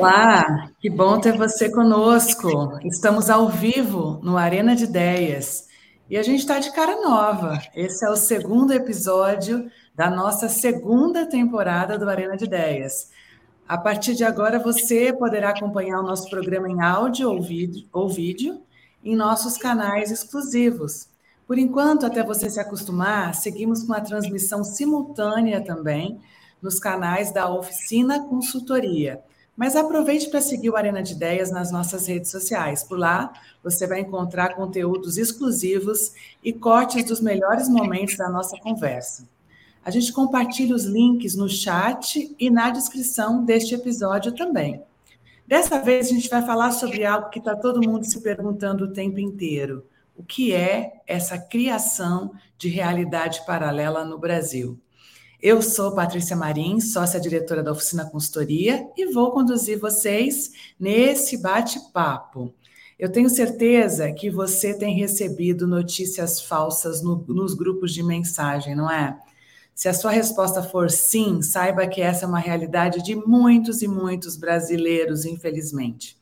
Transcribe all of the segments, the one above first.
Olá, que bom ter você conosco. Estamos ao vivo no Arena de Ideias e a gente está de cara nova. Esse é o segundo episódio da nossa segunda temporada do Arena de Ideias. A partir de agora, você poderá acompanhar o nosso programa em áudio ou vídeo, ou vídeo em nossos canais exclusivos. Por enquanto, até você se acostumar, seguimos com a transmissão simultânea também nos canais da Oficina Consultoria. Mas aproveite para seguir o Arena de Ideias nas nossas redes sociais. Por lá, você vai encontrar conteúdos exclusivos e cortes dos melhores momentos da nossa conversa. A gente compartilha os links no chat e na descrição deste episódio também. Dessa vez, a gente vai falar sobre algo que está todo mundo se perguntando o tempo inteiro: o que é essa criação de realidade paralela no Brasil? Eu sou Patrícia Marins, sócia-diretora da Oficina Consultoria, e vou conduzir vocês nesse bate-papo. Eu tenho certeza que você tem recebido notícias falsas no, nos grupos de mensagem, não é? Se a sua resposta for sim, saiba que essa é uma realidade de muitos e muitos brasileiros, infelizmente.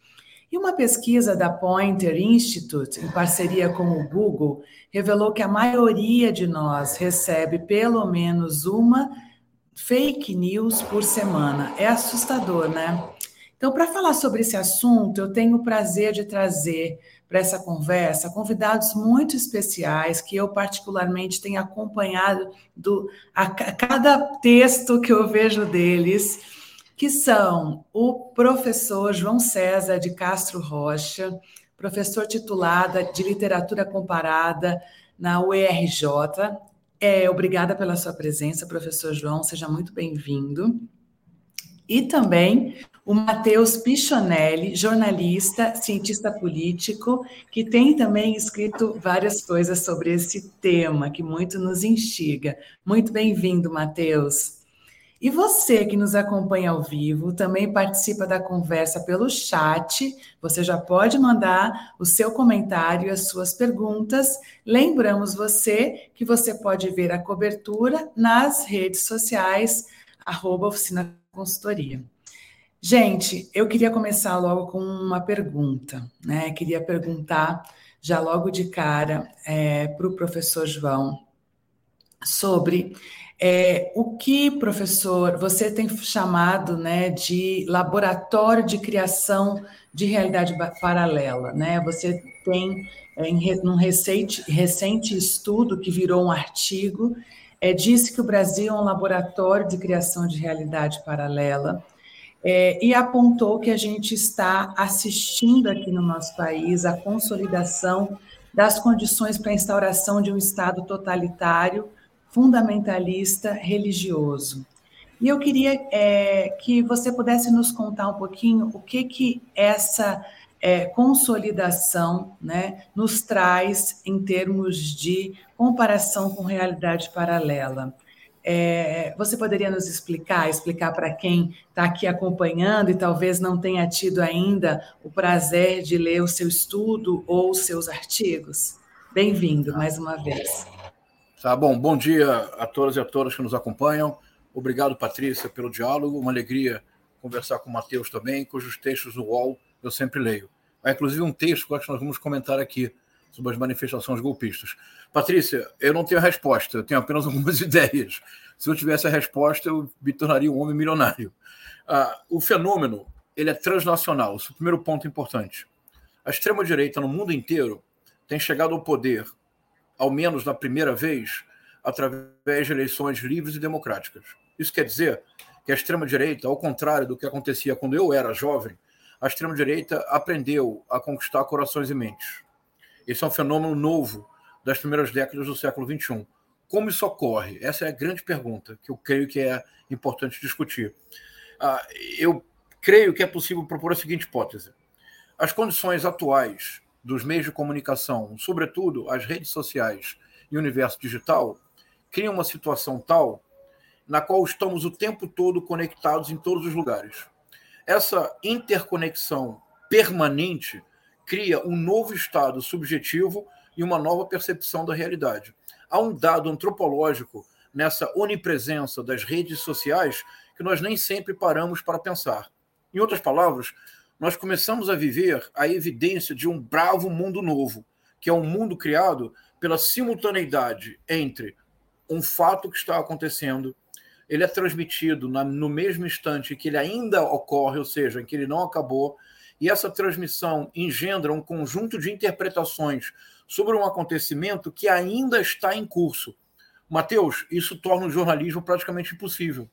E uma pesquisa da Pointer Institute, em parceria com o Google, revelou que a maioria de nós recebe pelo menos uma fake news por semana. É assustador, né? Então, para falar sobre esse assunto, eu tenho o prazer de trazer para essa conversa convidados muito especiais que eu particularmente tenho acompanhado do, a, a cada texto que eu vejo deles, que são o professor João César de Castro Rocha, professor titulada de literatura comparada na UERJ. É, obrigada pela sua presença, professor João, seja muito bem-vindo. E também o Matheus Pichonelli, jornalista, cientista político, que tem também escrito várias coisas sobre esse tema, que muito nos instiga. Muito bem-vindo, Matheus. E você que nos acompanha ao vivo, também participa da conversa pelo chat. Você já pode mandar o seu comentário e as suas perguntas. Lembramos você que você pode ver a cobertura nas redes sociais, arroba Oficina Consultoria. Gente, eu queria começar logo com uma pergunta, né? Queria perguntar já logo de cara é, para o professor João sobre é, o que, professor, você tem chamado né, de laboratório de criação de realidade paralela, né? Você tem é, em um recente, recente estudo que virou um artigo, é, disse que o Brasil é um laboratório de criação de realidade paralela é, e apontou que a gente está assistindo aqui no nosso país a consolidação das condições para a instauração de um Estado totalitário, fundamentalista, religioso. E eu queria é, que você pudesse nos contar um pouquinho o que, que essa é, consolidação né, nos traz em termos de comparação com realidade paralela. É, você poderia nos explicar, explicar para quem está aqui acompanhando e talvez não tenha tido ainda o prazer de ler o seu estudo ou os seus artigos? Bem-vindo mais uma vez. Tá bom, bom dia a todas e a todas que nos acompanham. Obrigado, Patrícia, pelo diálogo. Uma alegria conversar com o Matheus também, cujos textos do UOL eu sempre leio. Há inclusive um texto que nós vamos comentar aqui sobre as manifestações golpistas. Patrícia, eu não tenho a resposta, eu tenho apenas algumas ideias. Se eu tivesse a resposta, eu me tornaria um homem milionário. Ah, o fenômeno ele é transnacional, esse é o primeiro ponto importante. A extrema-direita no mundo inteiro tem chegado ao poder, ao menos na primeira vez, através de eleições livres e democráticas. Isso quer dizer que a extrema-direita, ao contrário do que acontecia quando eu era jovem, a extrema-direita aprendeu a conquistar corações e mentes. Esse é um fenômeno novo das primeiras décadas do século XXI. Como isso ocorre? Essa é a grande pergunta que eu creio que é importante discutir. Ah, eu creio que é possível propor a seguinte hipótese: as condições atuais dos meios de comunicação, sobretudo as redes sociais e o universo digital, criam uma situação tal na qual estamos o tempo todo conectados em todos os lugares. Essa interconexão permanente cria um novo estado subjetivo e uma nova percepção da realidade. Há um dado antropológico nessa onipresença das redes sociais que nós nem sempre paramos para pensar. Em outras palavras, nós começamos a viver a evidência de um bravo mundo novo, que é um mundo criado pela simultaneidade entre um fato que está acontecendo, ele é transmitido na, no mesmo instante que ele ainda ocorre, ou seja, em que ele não acabou, e essa transmissão engendra um conjunto de interpretações sobre um acontecimento que ainda está em curso. Mateus, isso torna o jornalismo praticamente impossível,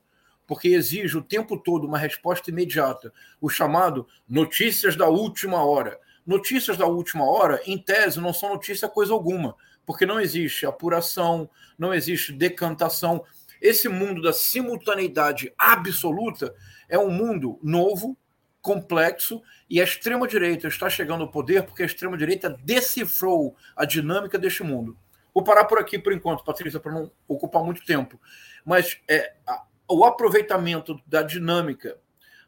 porque exige o tempo todo uma resposta imediata, o chamado notícias da última hora. Notícias da última hora, em tese, não são notícia coisa alguma, porque não existe apuração, não existe decantação. Esse mundo da simultaneidade absoluta é um mundo novo, complexo, e a extrema-direita está chegando ao poder porque a extrema-direita decifrou a dinâmica deste mundo. Vou parar por aqui por enquanto, Patrícia, para não ocupar muito tempo. Mas é, o aproveitamento da dinâmica,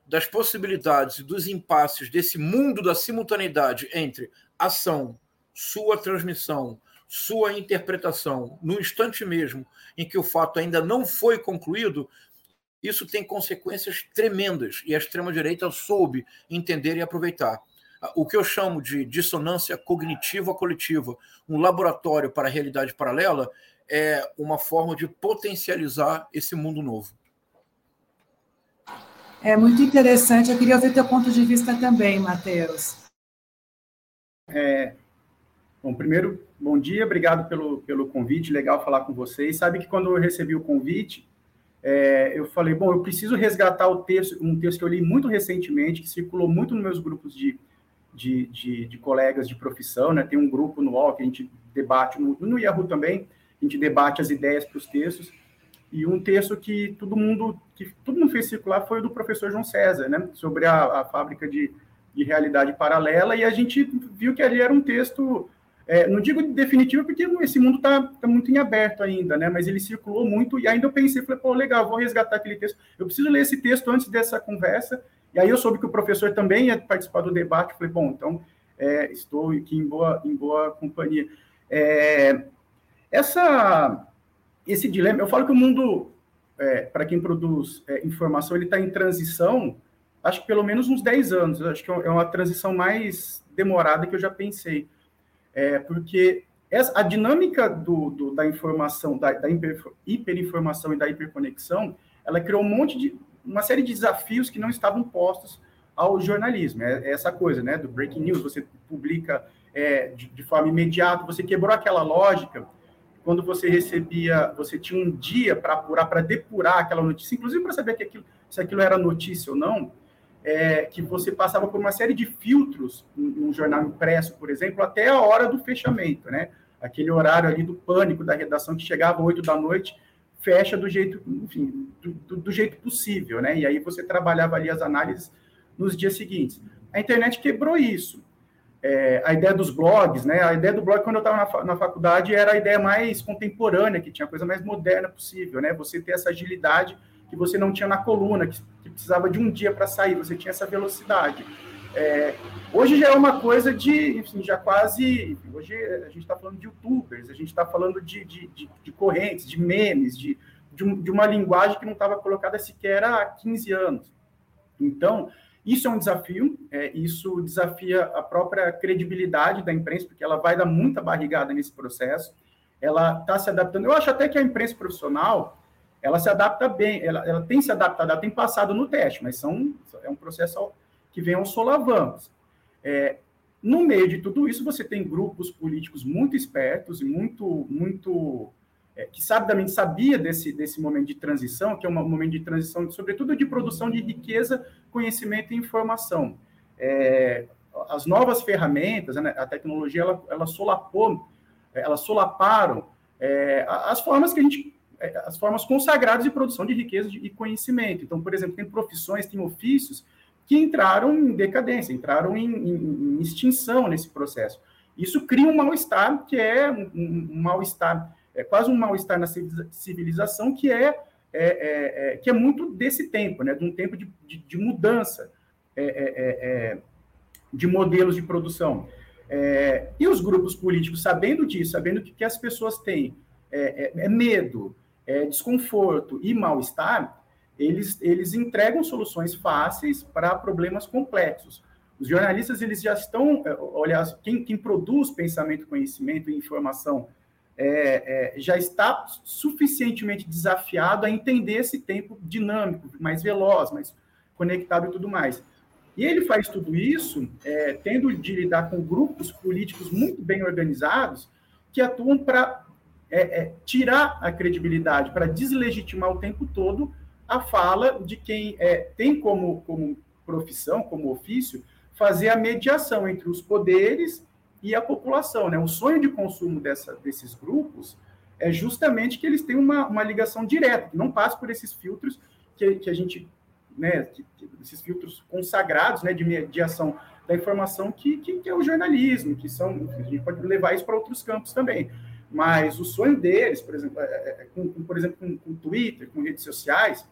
das possibilidades e dos impasses desse mundo da simultaneidade entre ação, sua transmissão, sua interpretação no instante mesmo em que o fato ainda não foi concluído, isso tem consequências tremendas e a extrema-direita soube entender e aproveitar. O que eu chamo de dissonância cognitiva coletiva, um laboratório para a realidade paralela, é uma forma de potencializar esse mundo novo. É muito interessante. Eu queria ouvir teu ponto de vista também, Matheus. É, bom, primeiro, bom dia, obrigado pelo, pelo convite, legal falar com vocês. Sabe que quando eu recebi o convite, é, eu falei, bom, eu preciso resgatar o texto, um texto que eu li muito recentemente, que circulou muito nos meus grupos de, de, de, de colegas de profissão, né? Tem um grupo no UOL que a gente debate, no, no Yahoo também, a gente debate as ideias para os textos, e um texto que todo mundo que todo mundo fez circular foi o do professor João César, né? Sobre a, a fábrica de, de realidade paralela, e a gente viu que ali era um texto é, não digo definitivo, porque esse mundo está tá muito em aberto ainda, né? Mas ele circulou muito e ainda eu pensei, falei, pô, legal, vou resgatar aquele texto. Eu preciso ler esse texto antes dessa conversa. E aí eu soube que o professor também ia participar do debate. Falei, bom, então é, estou aqui em boa, em boa companhia. É, essa, esse dilema, eu falo que o mundo, é, para quem produz é, informação, ele está em transição, acho que pelo menos uns 10 anos. Acho que é uma transição mais demorada que eu já pensei é, porque essa, a dinâmica do, do, da informação, da, da hiperinformação e da hiperconexão, ela criou um monte de, uma série de desafios que não estavam postos ao jornalismo. É, é essa coisa, né, do breaking news, você publica é, de, de, forma imediata, você quebrou aquela lógica quando você recebia, você tinha um dia para apurar, para depurar aquela notícia, inclusive para saber aquilo, se aquilo era notícia ou não, é, que você passava por uma série de filtros num jornal impresso, por exemplo, até a hora do fechamento, né? Aquele horário ali do pânico da redação que chegava às da noite, fecha do jeito, enfim, do, do, do, jeito possível, né? E aí você trabalhava ali as análises nos dias seguintes. A internet quebrou isso. É, a ideia dos blogs, né? A ideia do blog, quando eu estava na, na faculdade, era a ideia mais contemporânea, que tinha a coisa mais moderna possível, né? Você ter essa agilidade que você não tinha na coluna, que, que precisava de um dia para sair, você tinha essa velocidade. É, hoje já é uma coisa de, enfim, já quase. Hoje a gente está falando de youtubers, a gente está falando de, de, de, de, correntes, de memes, de, de, um, de uma linguagem que não estava colocada sequer há 15 anos. Então, isso é um desafio, é, isso desafia a própria credibilidade da imprensa, porque ela vai dar muita barrigada nesse processo, ela está se adaptando. Eu acho até que a imprensa profissional ela se adapta bem, ela, ela tem se adaptado, ela tem passado no teste, mas são, é um processo que vem aos solavancos. É, no meio de tudo isso, você tem grupos políticos muito espertos e muito, muito é, que sabidamente sabia desse, desse momento de transição, que é um momento de transição, sobretudo de produção de riqueza, conhecimento e informação. É, as novas ferramentas, né, a tecnologia, ela, ela solapou, elas solaparam é, as formas que a gente é, as formas consagradas de produção de riqueza e conhecimento. Então, por exemplo, tem profissões, tem ofícios que entraram em decadência, entraram em, em, em extinção nesse processo. Isso cria um mal-estar, que é um, um mal-estar, é quase um mal-estar na civilização, que é, é, é, é, que é muito desse tempo, né, de um tempo de, de, de mudança é, de modelos de produção. e os grupos políticos, sabendo disso, sabendo que, que as pessoas têm é, medo, é, desconforto e mal-estar, eles, eles entregam soluções fáceis para problemas complexos. Os jornalistas eles já estão, olha, quem, quem produz pensamento, conhecimento e informação é, é, já está suficientemente desafiado a entender esse tempo dinâmico, mais veloz, mais conectado e tudo mais. E ele faz tudo isso é, tendo de lidar com grupos políticos muito bem organizados que atuam para é, é, tirar a credibilidade, para deslegitimar o tempo todo a fala de quem é, tem como, como profissão, como ofício, fazer a mediação entre os poderes e a população. Né? O sonho de consumo dessa, desses grupos é justamente que eles tenham uma, uma ligação direta, que não passe por esses filtros que, que a gente, né, que, esses filtros consagrados né, de mediação da informação que, que, que, é o jornalismo, que são, a gente pode levar isso para outros campos também. Mas o sonho deles, por exemplo, é, é, é com, com, por exemplo, com, com Twitter, com redes sociais,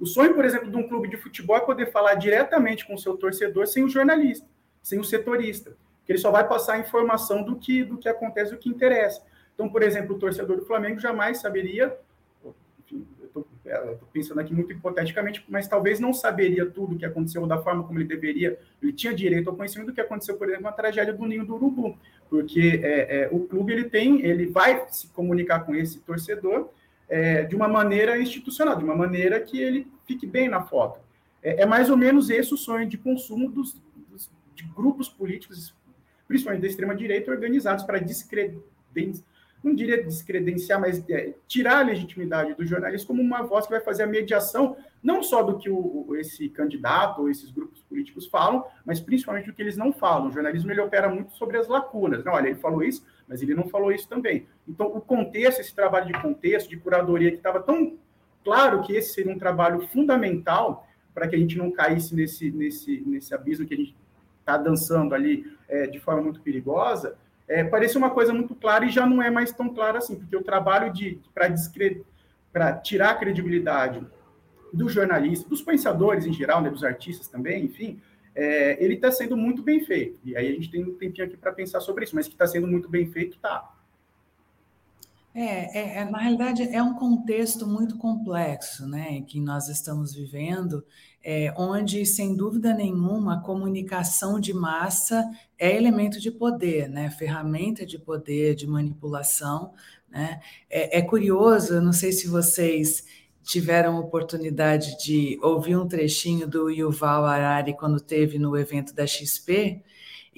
o sonho, por exemplo, de um clube de futebol é poder falar diretamente com o seu torcedor sem o jornalista, sem o setorista que ele só vai passar a informação do que, do que acontece, do que interessa. Então, por exemplo, o torcedor do Flamengo jamais saberia, enfim, eu é, estou pensando aqui muito hipoteticamente, mas talvez não saberia tudo o que aconteceu da forma como ele deveria, ele tinha direito ao conhecimento do que aconteceu, por exemplo, na tragédia do Ninho do Urubu, porque é, é, o clube ele tem, ele vai se comunicar com esse torcedor é, de uma maneira institucional, de uma maneira que ele fique bem na foto. É, é mais ou menos esse o sonho de consumo dos, dos de grupos políticos principalmente da extrema-direita, organizados para descredenciar, não diria descredenciar, mas é, tirar a legitimidade do jornalista como uma voz que vai fazer a mediação, não só do que o, esse candidato ou esses grupos políticos falam, mas principalmente do que eles não falam. O jornalismo ele opera muito sobre as lacunas. Não, olha, ele falou isso, mas ele não falou isso também. Então, o contexto, esse trabalho de contexto, de curadoria, que estava tão claro que esse seria um trabalho fundamental para que a gente não caísse nesse, nesse, nesse abismo que a gente está dançando ali é, de forma muito perigosa, é, parece uma coisa muito clara e já não é mais tão clara assim, porque o trabalho de para tirar a credibilidade do jornalista, dos pensadores em geral, né, dos artistas também, enfim, é, ele está sendo muito bem feito. E aí a gente tem um tempinho aqui para pensar sobre isso, mas que está sendo muito bem feito, está. É, é, é, na realidade, é um contexto muito complexo né, que nós estamos vivendo, é, onde, sem dúvida nenhuma, a comunicação de massa é elemento de poder, né, ferramenta de poder, de manipulação. Né? É, é curioso, não sei se vocês tiveram oportunidade de ouvir um trechinho do Yuval Harari quando teve no evento da XP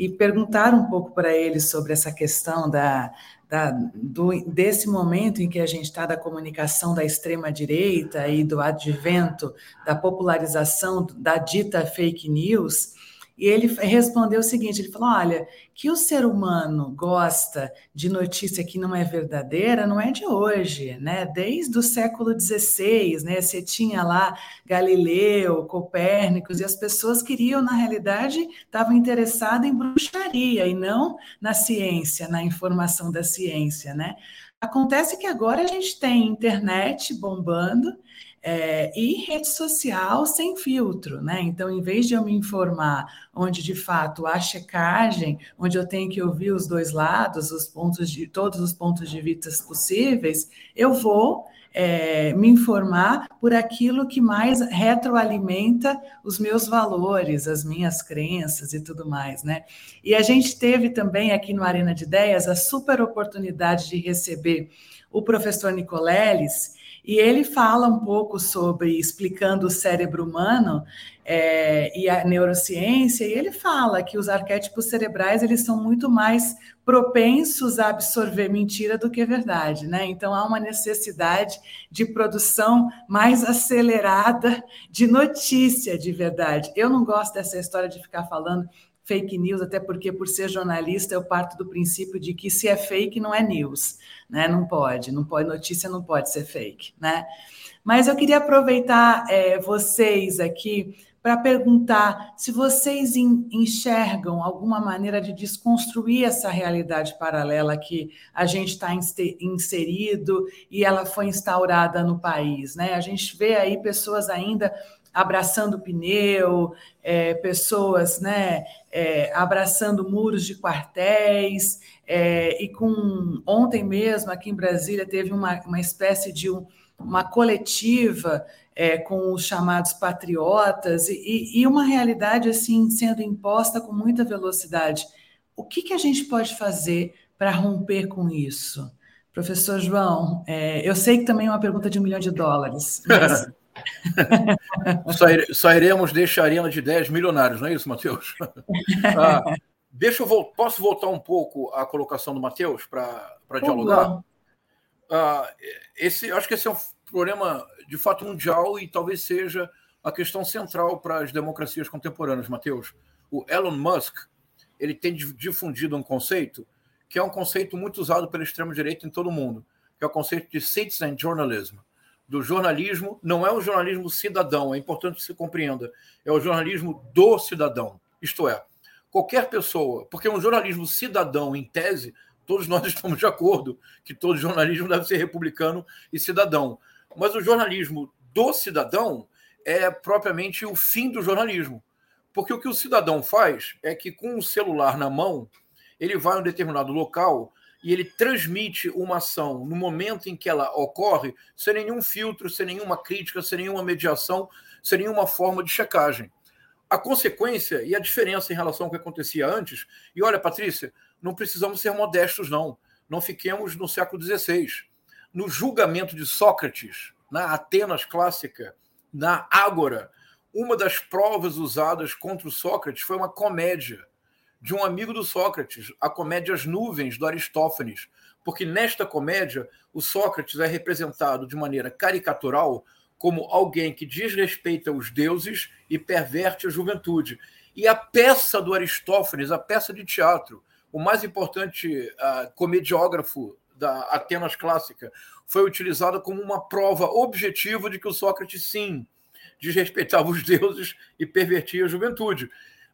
e perguntaram um pouco para ele sobre essa questão da, da, do, desse momento em que a gente está da comunicação da extrema-direita e do advento da popularização da dita fake news, e ele respondeu o seguinte: ele falou, olha, que o ser humano gosta de notícia que não é verdadeira não é de hoje, né? Desde o século XVI, né? Você tinha lá Galileu, Copérnicos, e as pessoas queriam, na realidade, estavam interessadas em bruxaria e não na ciência, na informação da ciência, né? Acontece que agora a gente tem internet bombando, é, e rede social sem filtro, né? Então, em vez de eu me informar onde de fato há checagem, onde eu tenho que ouvir os dois lados, os pontos de todos os pontos de vista possíveis, eu vou é, me informar por aquilo que mais retroalimenta os meus valores, as minhas crenças e tudo mais, né? E a gente teve também aqui no Arena de Ideias a super oportunidade de receber o professor Nicoleles, e ele fala um pouco sobre explicando o cérebro humano é, e a neurociência, e ele fala que os arquétipos cerebrais eles são muito mais propensos a absorver mentira do que verdade, né? Então há uma necessidade de produção mais acelerada de notícia de verdade. Eu não gosto dessa história de ficar falando fake news, até porque, por ser jornalista, eu parto do princípio de que se é fake, não é news, né? Não pode, não pode, notícia não pode ser fake, né? Mas eu queria aproveitar é, vocês aqui para perguntar se vocês enxergam alguma maneira de desconstruir essa realidade paralela que a gente está inserido e ela foi instaurada no país, né? A gente vê aí pessoas ainda abraçando pneu, é, pessoas né, é, abraçando muros de quartéis, é, e com ontem mesmo, aqui em Brasília, teve uma, uma espécie de um, uma coletiva é, com os chamados patriotas e, e, uma realidade assim sendo imposta com muita velocidade. O que, que a gente pode fazer para romper com isso? Professor João, é, eu sei que também é uma pergunta de um milhão de dólares, mas... só, ire, só, iremos deixar a arena de 10 milionários, não é isso, Matheus? ah, deixa eu posso voltar um pouco à colocação do Matheus para dialogar? Ah, esse, acho que esse é um problema de fato mundial e talvez seja a questão central para as democracias contemporâneas, Matheus. O Elon Musk ele tem difundido um conceito que é um conceito muito usado pela extrema-direita em todo o mundo, que é o conceito de citizen journalism. Do jornalismo, não é o jornalismo cidadão, é importante que se compreenda, é o jornalismo do cidadão. Isto é, qualquer pessoa, porque um jornalismo cidadão, em tese, todos nós estamos de acordo que todo jornalismo deve ser republicano e cidadão. Mas o jornalismo do cidadão é propriamente o fim do jornalismo. Porque o que o cidadão faz é que, com o celular na mão, ele vai a um determinado local e ele transmite uma ação no momento em que ela ocorre, sem nenhum filtro, sem nenhuma crítica, sem nenhuma mediação, sem nenhuma forma de checagem. A consequência e a diferença em relação ao que acontecia antes, e olha, Patrícia, não precisamos ser modestos, não. Não fiquemos no século XVI. No julgamento de Sócrates, na Atenas clássica, na Ágora, uma das provas usadas contra o Sócrates foi uma comédia de um amigo do Sócrates, a comédia As Nuvens, do Aristófanes. Porque nesta comédia, o Sócrates é representado de maneira caricatural como alguém que desrespeita os deuses e perverte a juventude. E a peça do Aristófanes, a peça de teatro, o mais importante uh, comediógrafo da Atenas clássica, foi utilizada como uma prova objetiva de que o Sócrates, sim, desrespeitava os deuses e pervertia a juventude.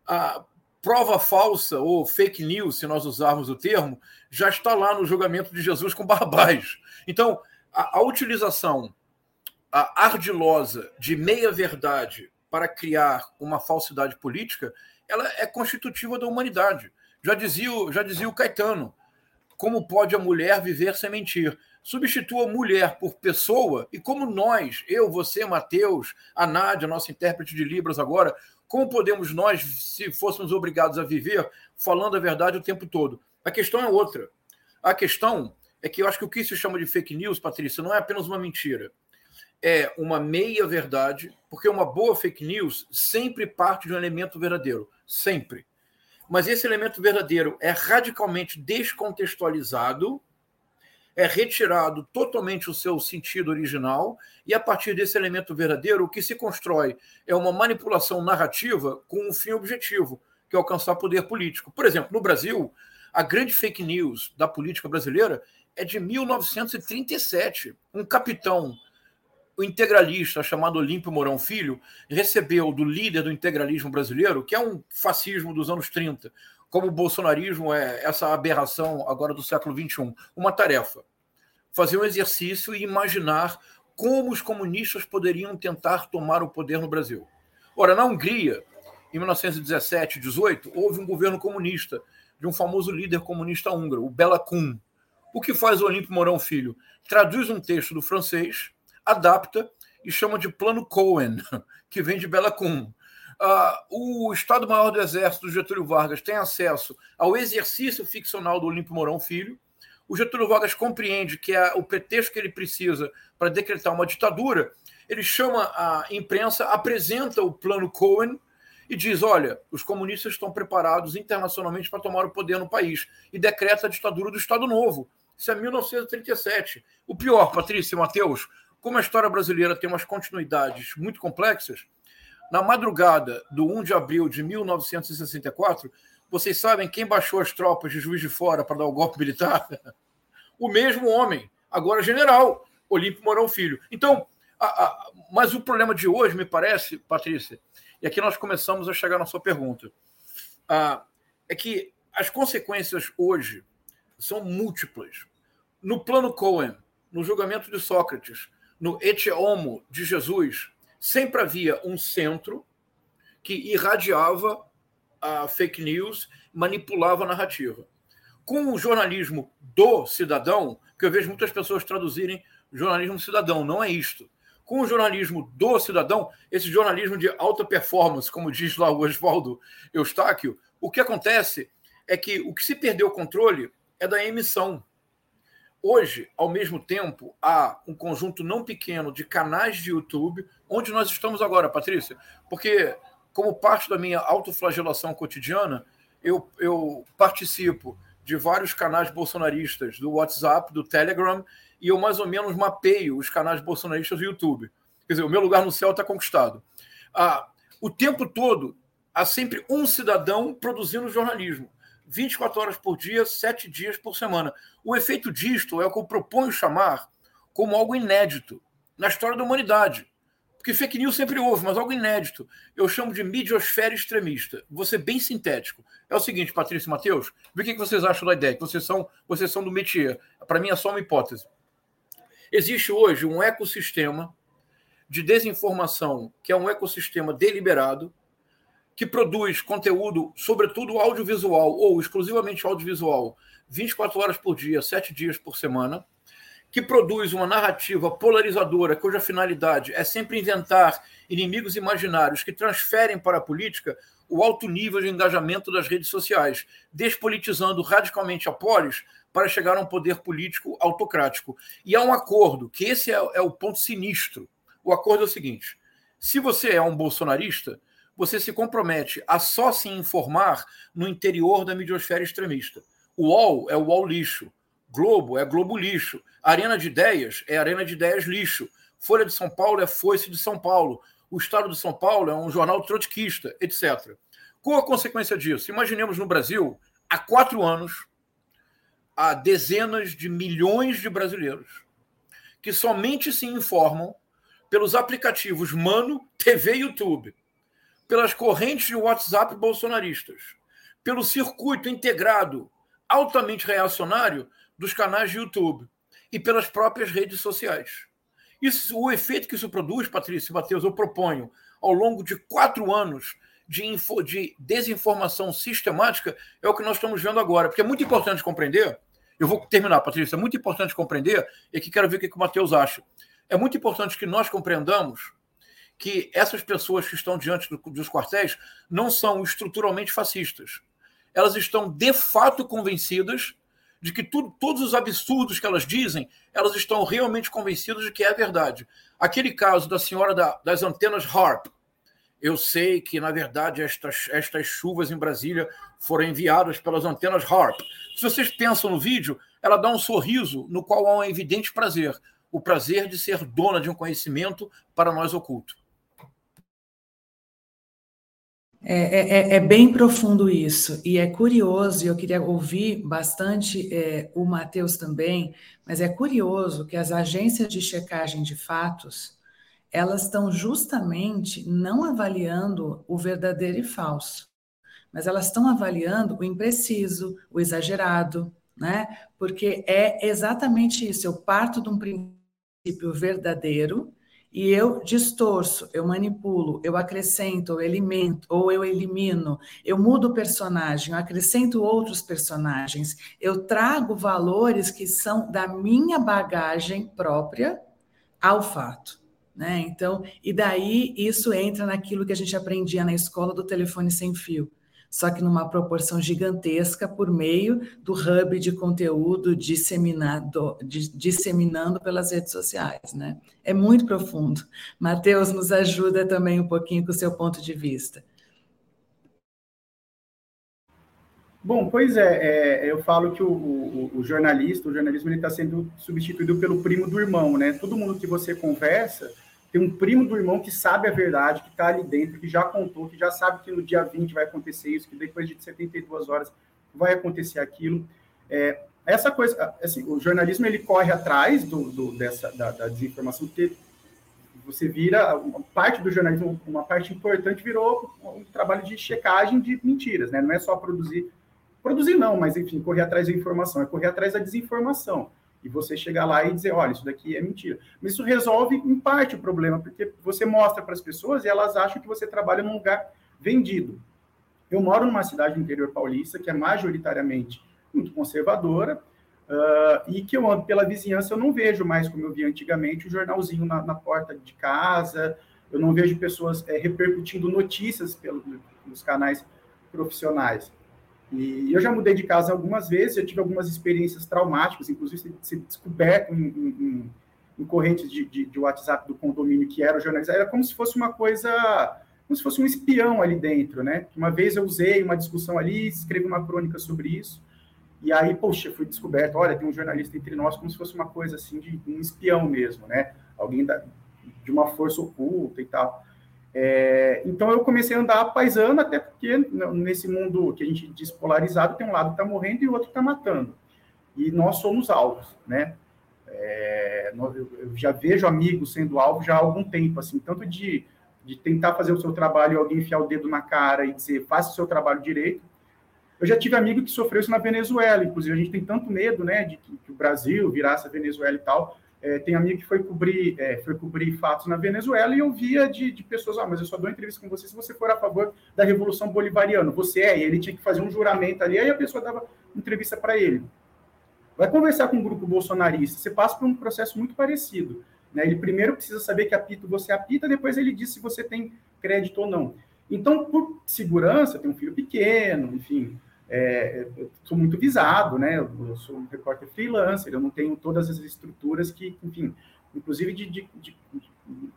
Uh, prova falsa ou fake news, se nós usarmos o termo, já está lá no julgamento de Jesus com Barrabás. Então, a, a utilização a ardilosa de meia-verdade para criar uma falsidade política, ela é constitutiva da humanidade. Já dizia, já dizia o Caetano, como pode a mulher viver sem mentir? Substitua mulher por pessoa, e como nós, eu, você, Mateus, a Nádia, nossa intérprete de Libras agora, como podemos nós, se fôssemos obrigados a viver, falando a verdade o tempo todo? A questão é outra. A questão é que eu acho que o que se chama de fake news, Patrícia, não é apenas uma mentira. É uma meia-verdade, porque uma boa fake news sempre parte de um elemento verdadeiro. Sempre. Mas esse elemento verdadeiro é radicalmente descontextualizado é retirado totalmente o seu sentido original, e a partir desse elemento verdadeiro, o que se constrói é uma manipulação narrativa com um fim objetivo, que é alcançar poder político. Por exemplo, no Brasil, a grande fake news da política brasileira é de 1937. Um capitão o integralista chamado Olímpio Mourão Filho recebeu do líder do integralismo brasileiro, que é um fascismo dos anos 30, como o bolsonarismo é essa aberração agora do século XXI, uma tarefa: fazer um exercício e imaginar como os comunistas poderiam tentar tomar o poder no Brasil. Ora, na Hungria, em 1917, 18, houve um governo comunista de um famoso líder comunista húngaro, o Bela Kun. O que faz o Olímpio Mourão Filho? Traduz um texto do francês, adapta e chama de Plano Cohen, que vem de Bela Kun. Uh, o Estado-Maior do Exército, Getúlio Vargas, tem acesso ao exercício ficcional do Olímpio Mourão Filho. O Getúlio Vargas compreende que é o pretexto que ele precisa para decretar uma ditadura. Ele chama a imprensa, apresenta o plano Cohen e diz: olha, os comunistas estão preparados internacionalmente para tomar o poder no país e decreta a ditadura do Estado Novo. Isso é 1937. O pior, Patrícia e Matheus, como a história brasileira tem umas continuidades muito complexas, na madrugada do 1 de abril de 1964, vocês sabem quem baixou as tropas de Juiz de Fora para dar o golpe militar? O mesmo homem, agora general, Olímpio Mourão Filho. Então, a, a, mas o problema de hoje, me parece, Patrícia, e aqui nós começamos a chegar na sua pergunta, a, é que as consequências hoje são múltiplas. No plano Cohen, no julgamento de Sócrates, no Et Homo de Jesus, sempre havia um centro que irradiava a fake news, manipulava a narrativa. Com o jornalismo do cidadão, que eu vejo muitas pessoas traduzirem jornalismo cidadão, não é isto. Com o jornalismo do cidadão, esse jornalismo de alta performance, como diz lá o Oswaldo Eustáquio, o que acontece é que o que se perdeu o controle é da emissão. Hoje, ao mesmo tempo, há um conjunto não pequeno de canais de YouTube, onde nós estamos agora, Patrícia, porque, como parte da minha autoflagelação cotidiana, eu, eu participo de vários canais bolsonaristas do WhatsApp, do Telegram, e eu mais ou menos mapeio os canais bolsonaristas do YouTube. Quer dizer, o meu lugar no céu está conquistado. Ah, o tempo todo, há sempre um cidadão produzindo jornalismo. 24 horas por dia, 7 dias por semana. O efeito disto é o que eu proponho chamar como algo inédito na história da humanidade. Porque fake news sempre houve, mas algo inédito. Eu chamo de midiosfera extremista. Vou ser bem sintético. É o seguinte, Patrícia e Matheus, o que vocês acham da ideia, que vocês são, vocês são do métier. Para mim é só uma hipótese. Existe hoje um ecossistema de desinformação, que é um ecossistema deliberado, que produz conteúdo, sobretudo audiovisual ou exclusivamente audiovisual, 24 horas por dia, 7 dias por semana, que produz uma narrativa polarizadora, cuja finalidade é sempre inventar inimigos imaginários que transferem para a política o alto nível de engajamento das redes sociais, despolitizando radicalmente a polis para chegar a um poder político autocrático. E há um acordo, que esse é, é o ponto sinistro. O acordo é o seguinte: se você é um bolsonarista, você se compromete a só se informar no interior da midiosfera extremista. O UOL é o UOL lixo. Globo é Globo lixo. Arena de Ideias é Arena de Ideias lixo. Folha de São Paulo é Foice de São Paulo. O Estado de São Paulo é um jornal trotskista, etc. Qual a consequência disso? Imaginemos no Brasil, há quatro anos, há dezenas de milhões de brasileiros que somente se informam pelos aplicativos Mano, TV e YouTube, pelas correntes de WhatsApp bolsonaristas, pelo circuito integrado altamente reacionário dos canais de YouTube e pelas próprias redes sociais. Isso, o efeito que isso produz, Patrícia e Matheus, eu proponho, ao longo de quatro anos de, info, de desinformação sistemática, é o que nós estamos vendo agora. Porque é muito importante compreender, eu vou terminar, Patrícia, é muito importante compreender, e aqui quero ver o que o Matheus acha. É muito importante que nós compreendamos que essas pessoas que estão diante do, dos quartéis não são estruturalmente fascistas. Elas estão de fato convencidas de que todos os absurdos que elas dizem, elas estão realmente convencidas de que é verdade. Aquele caso da senhora da, das antenas HARP, eu sei que, na verdade, estas, estas chuvas em Brasília foram enviadas pelas antenas HARP. Se vocês pensam no vídeo, ela dá um sorriso no qual há um evidente prazer o prazer de ser dona de um conhecimento para nós oculto. É, é, é, é, bem profundo isso, e é curioso, e eu queria ouvir bastante é, o Matheus também, mas é curioso que as agências de checagem de fatos, elas estão justamente não avaliando o verdadeiro e falso, mas elas estão avaliando o impreciso, o exagerado, né? Porque é exatamente isso, eu parto de um princípio verdadeiro, e eu distorço, eu manipulo, eu acrescento, eu elimino, ou eu elimino, eu mudo o personagem, eu acrescento outros personagens, eu trago valores que são da minha bagagem própria ao fato. Né? Então, e daí isso entra naquilo que a gente aprendia na escola do telefone sem fio só que numa proporção gigantesca por meio do hub de conteúdo disseminado, disseminando pelas redes sociais, né? É muito profundo. Matheus nos ajuda também um pouquinho com o seu ponto de vista. Bom, pois é, é eu falo que o, o, o, jornalista, o jornalismo está sendo substituído pelo primo do irmão, né? Todo mundo que você conversa tem um primo do irmão que sabe a verdade, que está ali dentro, que já contou, que já sabe que no dia 20 vai acontecer isso, que depois de 72 horas vai acontecer aquilo. É, essa coisa, assim, o jornalismo ele corre atrás do, do dessa da, da, desinformação, porque você vira uma parte do jornalismo, uma parte importante virou um trabalho de checagem de mentiras, né? Não é só produzir, produzir não, mas enfim, correr atrás da informação, é correr atrás da desinformação e você chegar lá e dizer, olha, isso daqui é mentira. Mas isso resolve em parte o problema, porque você mostra para as pessoas e elas acham que você trabalha num lugar vendido. Eu moro numa cidade do interior paulista que é majoritariamente muito conservadora, Uh, e que eu ando pela vizinhança, eu não vejo mais, como eu via antigamente, o jornalzinho na, na porta de casa, eu não vejo pessoas é, repercutindo notícias pelos, pelos canais profissionais. E eu já mudei de casa algumas vezes, eu tive algumas experiências traumáticas, inclusive ser descoberto em, em, em correntes de, de, de, WhatsApp do condomínio que era jornalista, era como se fosse uma coisa, como se fosse um espião ali dentro, né? Uma vez eu usei uma discussão ali, escrevi uma crônica sobre isso, e aí, poxa, fui descoberto, olha, tem um jornalista entre nós, como se fosse uma coisa assim de um espião mesmo, né? Alguém da, de uma força oculta e tal. É, então eu comecei a andar paisando, até porque nesse mundo que a gente diz polarizado, tem um lado que está morrendo e o outro está matando. E nós somos alvos, né? É, eu já vejo amigos sendo alvo já há algum tempo, assim, tanto de, de tentar fazer o seu trabalho e alguém enfiar o dedo na cara e dizer faça o seu trabalho direito, eu já tive amigo que sofreu isso na Venezuela, inclusive a gente tem tanto medo, né, de que, que o Brasil virasse a Venezuela e tal. É, tem amigo que foi cobrir, é, foi cobrir fatos na Venezuela e eu via de, de pessoas, ah, mas eu só dou entrevista com você se você for a favor da Revolução Bolivariana. Você é, e ele tinha que fazer um juramento ali, aí a pessoa dava entrevista para ele. Vai conversar com um grupo bolsonarista, você passa por um processo muito parecido. Né? Ele primeiro precisa saber que apito você apita, depois ele diz se você tem crédito ou não. Então, por segurança, tem um filho pequeno, enfim, é, eu sou muito visado, né? Eu sou um repórter freelancer, eu não tenho todas as estruturas que, enfim, inclusive de, de, de,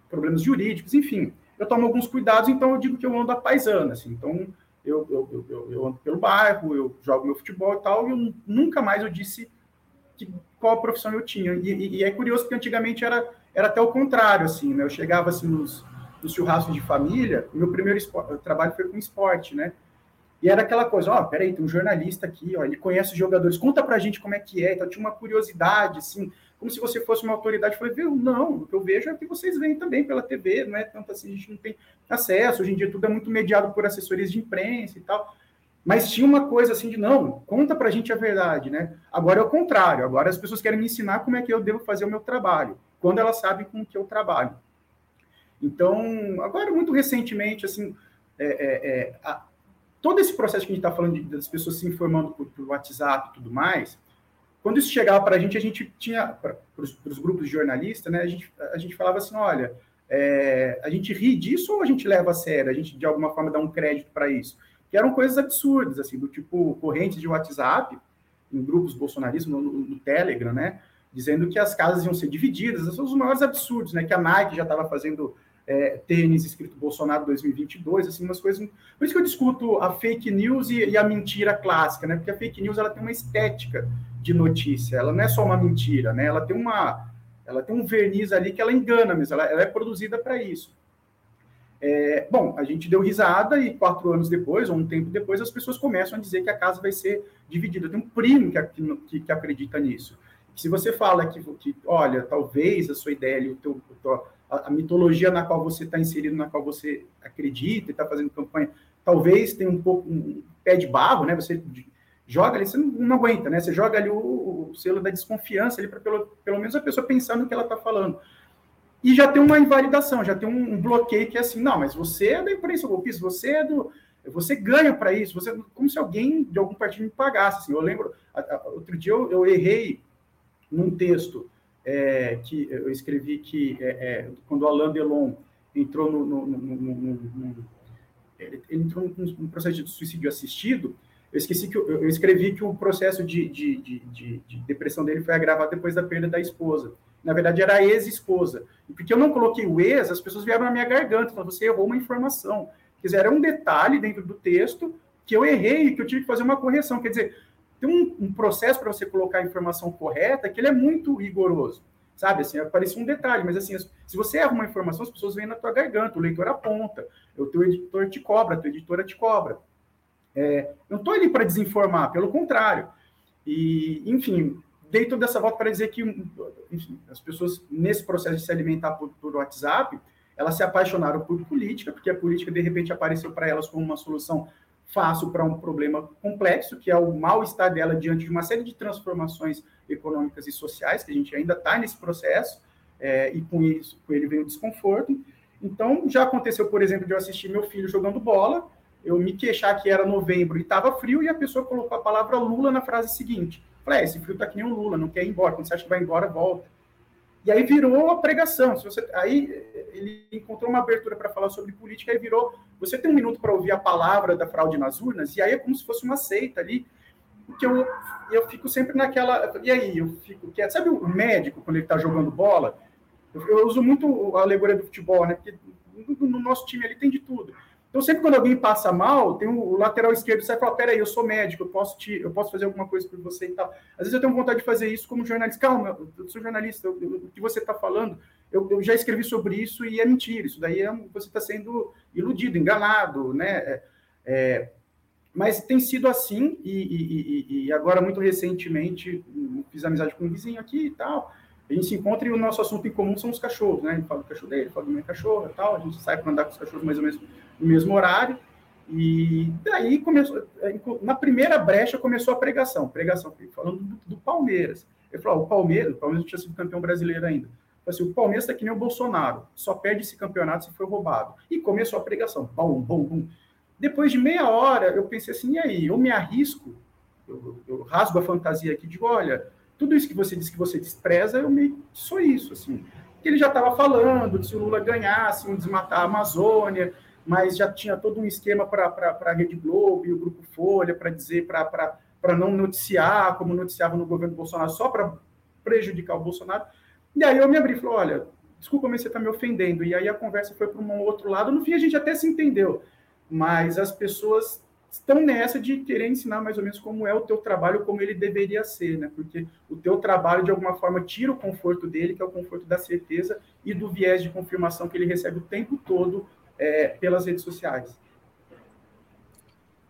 problemas jurídicos, enfim. Eu tomo alguns cuidados, então eu digo que eu ando a paisana, assim. Então, eu, eu, eu, eu, ando pelo bairro, eu jogo meu futebol e tal, e eu, nunca mais eu disse que, qual profissão eu tinha. E, e, e, é curioso porque antigamente era, era até o contrário, assim, né? Eu chegava, assim, nos, nos churrascos de família, meu primeiro esporte, trabalho foi com esporte, né? E era aquela coisa, ó, oh, peraí, tem um jornalista aqui, ó, ele conhece os jogadores, conta pra gente como é que é. Então tinha uma curiosidade, assim, como se você fosse uma autoridade. Eu falei, viu, não, o que eu vejo é que vocês veem também pela TV, não é tanto assim, a gente não tem acesso. Hoje em dia tudo é muito mediado por assessorias de imprensa e tal. Mas tinha uma coisa assim de, não, conta pra gente a verdade, né? Agora é o contrário, agora as pessoas querem me ensinar como é que eu devo fazer o meu trabalho, quando elas sabem com que eu trabalho. Então, agora, muito recentemente, assim, é, é, é, a, todo esse processo que a gente está falando de, das pessoas se informando por, por, WhatsApp e tudo mais, quando isso chegava para a gente, a gente tinha, para os grupos de jornalistas, né, a gente, a gente falava assim, olha, é, a gente ri disso ou a gente leva a sério? A gente, de alguma forma, dá um crédito para isso? Que eram coisas absurdas, assim, do tipo correntes de WhatsApp, em grupos bolsonaristas, no, no, Telegram, né, dizendo que as casas iam ser divididas, esses são os maiores absurdos, né, que a Nike já estava fazendo é, tênis escrito Bolsonaro 2022, assim, umas coisas. Por isso que eu discuto a fake news e, e, a mentira clássica, né? Porque a fake news ela tem uma estética de notícia, ela não é só uma mentira, né? Ela tem uma, ela tem um verniz ali que ela engana mesmo, ela, ela é produzida para isso. É, bom, a gente deu risada e quatro anos depois, ou um tempo depois, as pessoas começam a dizer que a casa vai ser dividida. Tem um primo que, que, que acredita nisso. Se você fala que, que, olha, talvez a sua ideia, o teu, o teu a, mitologia na qual você está inserido, na qual você acredita e está fazendo campanha, talvez tenha um pouco um pé de barro, né? Você joga ali, você não, não aguenta, né? Você joga ali o, o selo da desconfiança ali para pelo, pelo menos a pessoa pensar no que ela está falando. E já tem uma invalidação, já tem um, um, bloqueio que é assim, não, mas você é da imprensa golpista, você é do. Você ganha para isso, você como se alguém de algum partido me pagasse. Assim. Eu lembro, a, a, outro dia eu, eu errei num texto é, que eu escrevi que é, é, quando Alain Delon entrou no, no, no, no ele entrou num processo de suicídio assistido, eu esqueci que eu, eu escrevi que o processo de, de, de, de, depressão dele foi agravado depois da perda da esposa. Na verdade, era a ex-esposa. E porque eu não coloquei o ex, as pessoas vieram na minha garganta, falaram, você errou uma informação. Quer dizer, era um detalhe dentro do texto que eu errei que eu tive que fazer uma correção. Quer dizer, tem um, um processo para você colocar a informação correta que ele é muito rigoroso, sabe? Assim, parece um detalhe, mas assim, se você erra uma informação, as pessoas vêm na tua garganta, o leitor aponta, o teu editor te cobra, a tua editora te cobra. É, não estou ali para desinformar, pelo contrário. E, enfim, dei toda essa volta para dizer que enfim, as pessoas, nesse processo de se alimentar por, por WhatsApp, elas se apaixonaram por política, porque a política, de repente, apareceu para elas como uma solução fácil para um problema complexo, que é o mal-estar dela diante de uma série de transformações econômicas e sociais, que a gente ainda está nesse processo, é, e com isso, com ele vem o desconforto. Então, já aconteceu, por exemplo, de eu assistir meu filho jogando bola, eu me queixar que era novembro e estava frio, e a pessoa colocou a palavra Lula na frase seguinte. falei, é, esse frio tá que nem o Lula, não quer ir embora. Quando você acha que vai embora, volta. E aí virou a pregação. Se você, aí ele encontrou uma abertura para falar sobre política, aí virou. Você tem um minuto para ouvir a palavra da fraude nas urnas, e aí é como se fosse uma seita ali. Porque eu, eu fico sempre naquela. E aí, eu fico quieto. Sabe o médico, quando ele está jogando bola? Eu, eu, uso muito a alegoria do futebol, né? Porque no, no nosso time ali tem de tudo. Então, sempre quando alguém passa mal, tem o lateral esquerdo sai e fala: peraí, eu sou médico, eu posso, te, eu posso fazer alguma coisa por você e tal. Às vezes eu tenho vontade de fazer isso como jornalista. Calma, eu sou jornalista, eu, eu, o que você está falando, eu, eu, já escrevi sobre isso e é mentira. Isso daí é, você está sendo iludido, enganado, né? É, é, mas tem sido assim, e, e, e, agora, muito recentemente, fiz amizade com um vizinho aqui e tal. A gente se encontra e o nosso assunto em comum são os cachorros, né? Ele fala do cachorro dele, fala do meu cachorro e tal. A gente sai para andar com os cachorros mais ou menos no mesmo horário. E daí começou, na primeira brecha começou a pregação, pregação falando do, do Palmeiras. Ele falou: oh, o Palmeiras, o Palmeiras não tinha sido campeão brasileiro ainda. Assim, o Palmeiras está que nem o Bolsonaro, só perde esse campeonato se for roubado. E começou a pregação, bom, bom, bom. Depois de meia hora, eu pensei assim: e aí? Eu me arrisco, eu, eu rasgo a fantasia aqui, digo: olha, tudo isso que você disse que você despreza, eu meio sou isso, assim. Ele já estava falando se o Lula ganhasse, um desmatar a Amazônia, mas já tinha todo um esquema para a Rede Globo e o Grupo Folha para dizer para não noticiar, como noticiava no governo Bolsonaro, só para prejudicar o Bolsonaro. E aí eu me abri e falei, olha, desculpa, mas você está me ofendendo. E aí a conversa foi para um outro lado. No fim, a gente até se entendeu, mas as pessoas estão nessa de querer ensinar mais ou menos como é o teu trabalho, como ele deveria ser, né? Porque o teu trabalho, de alguma forma, tira o conforto dele, que é o conforto da certeza, e do viés de confirmação que ele recebe o tempo todo é, pelas redes sociais.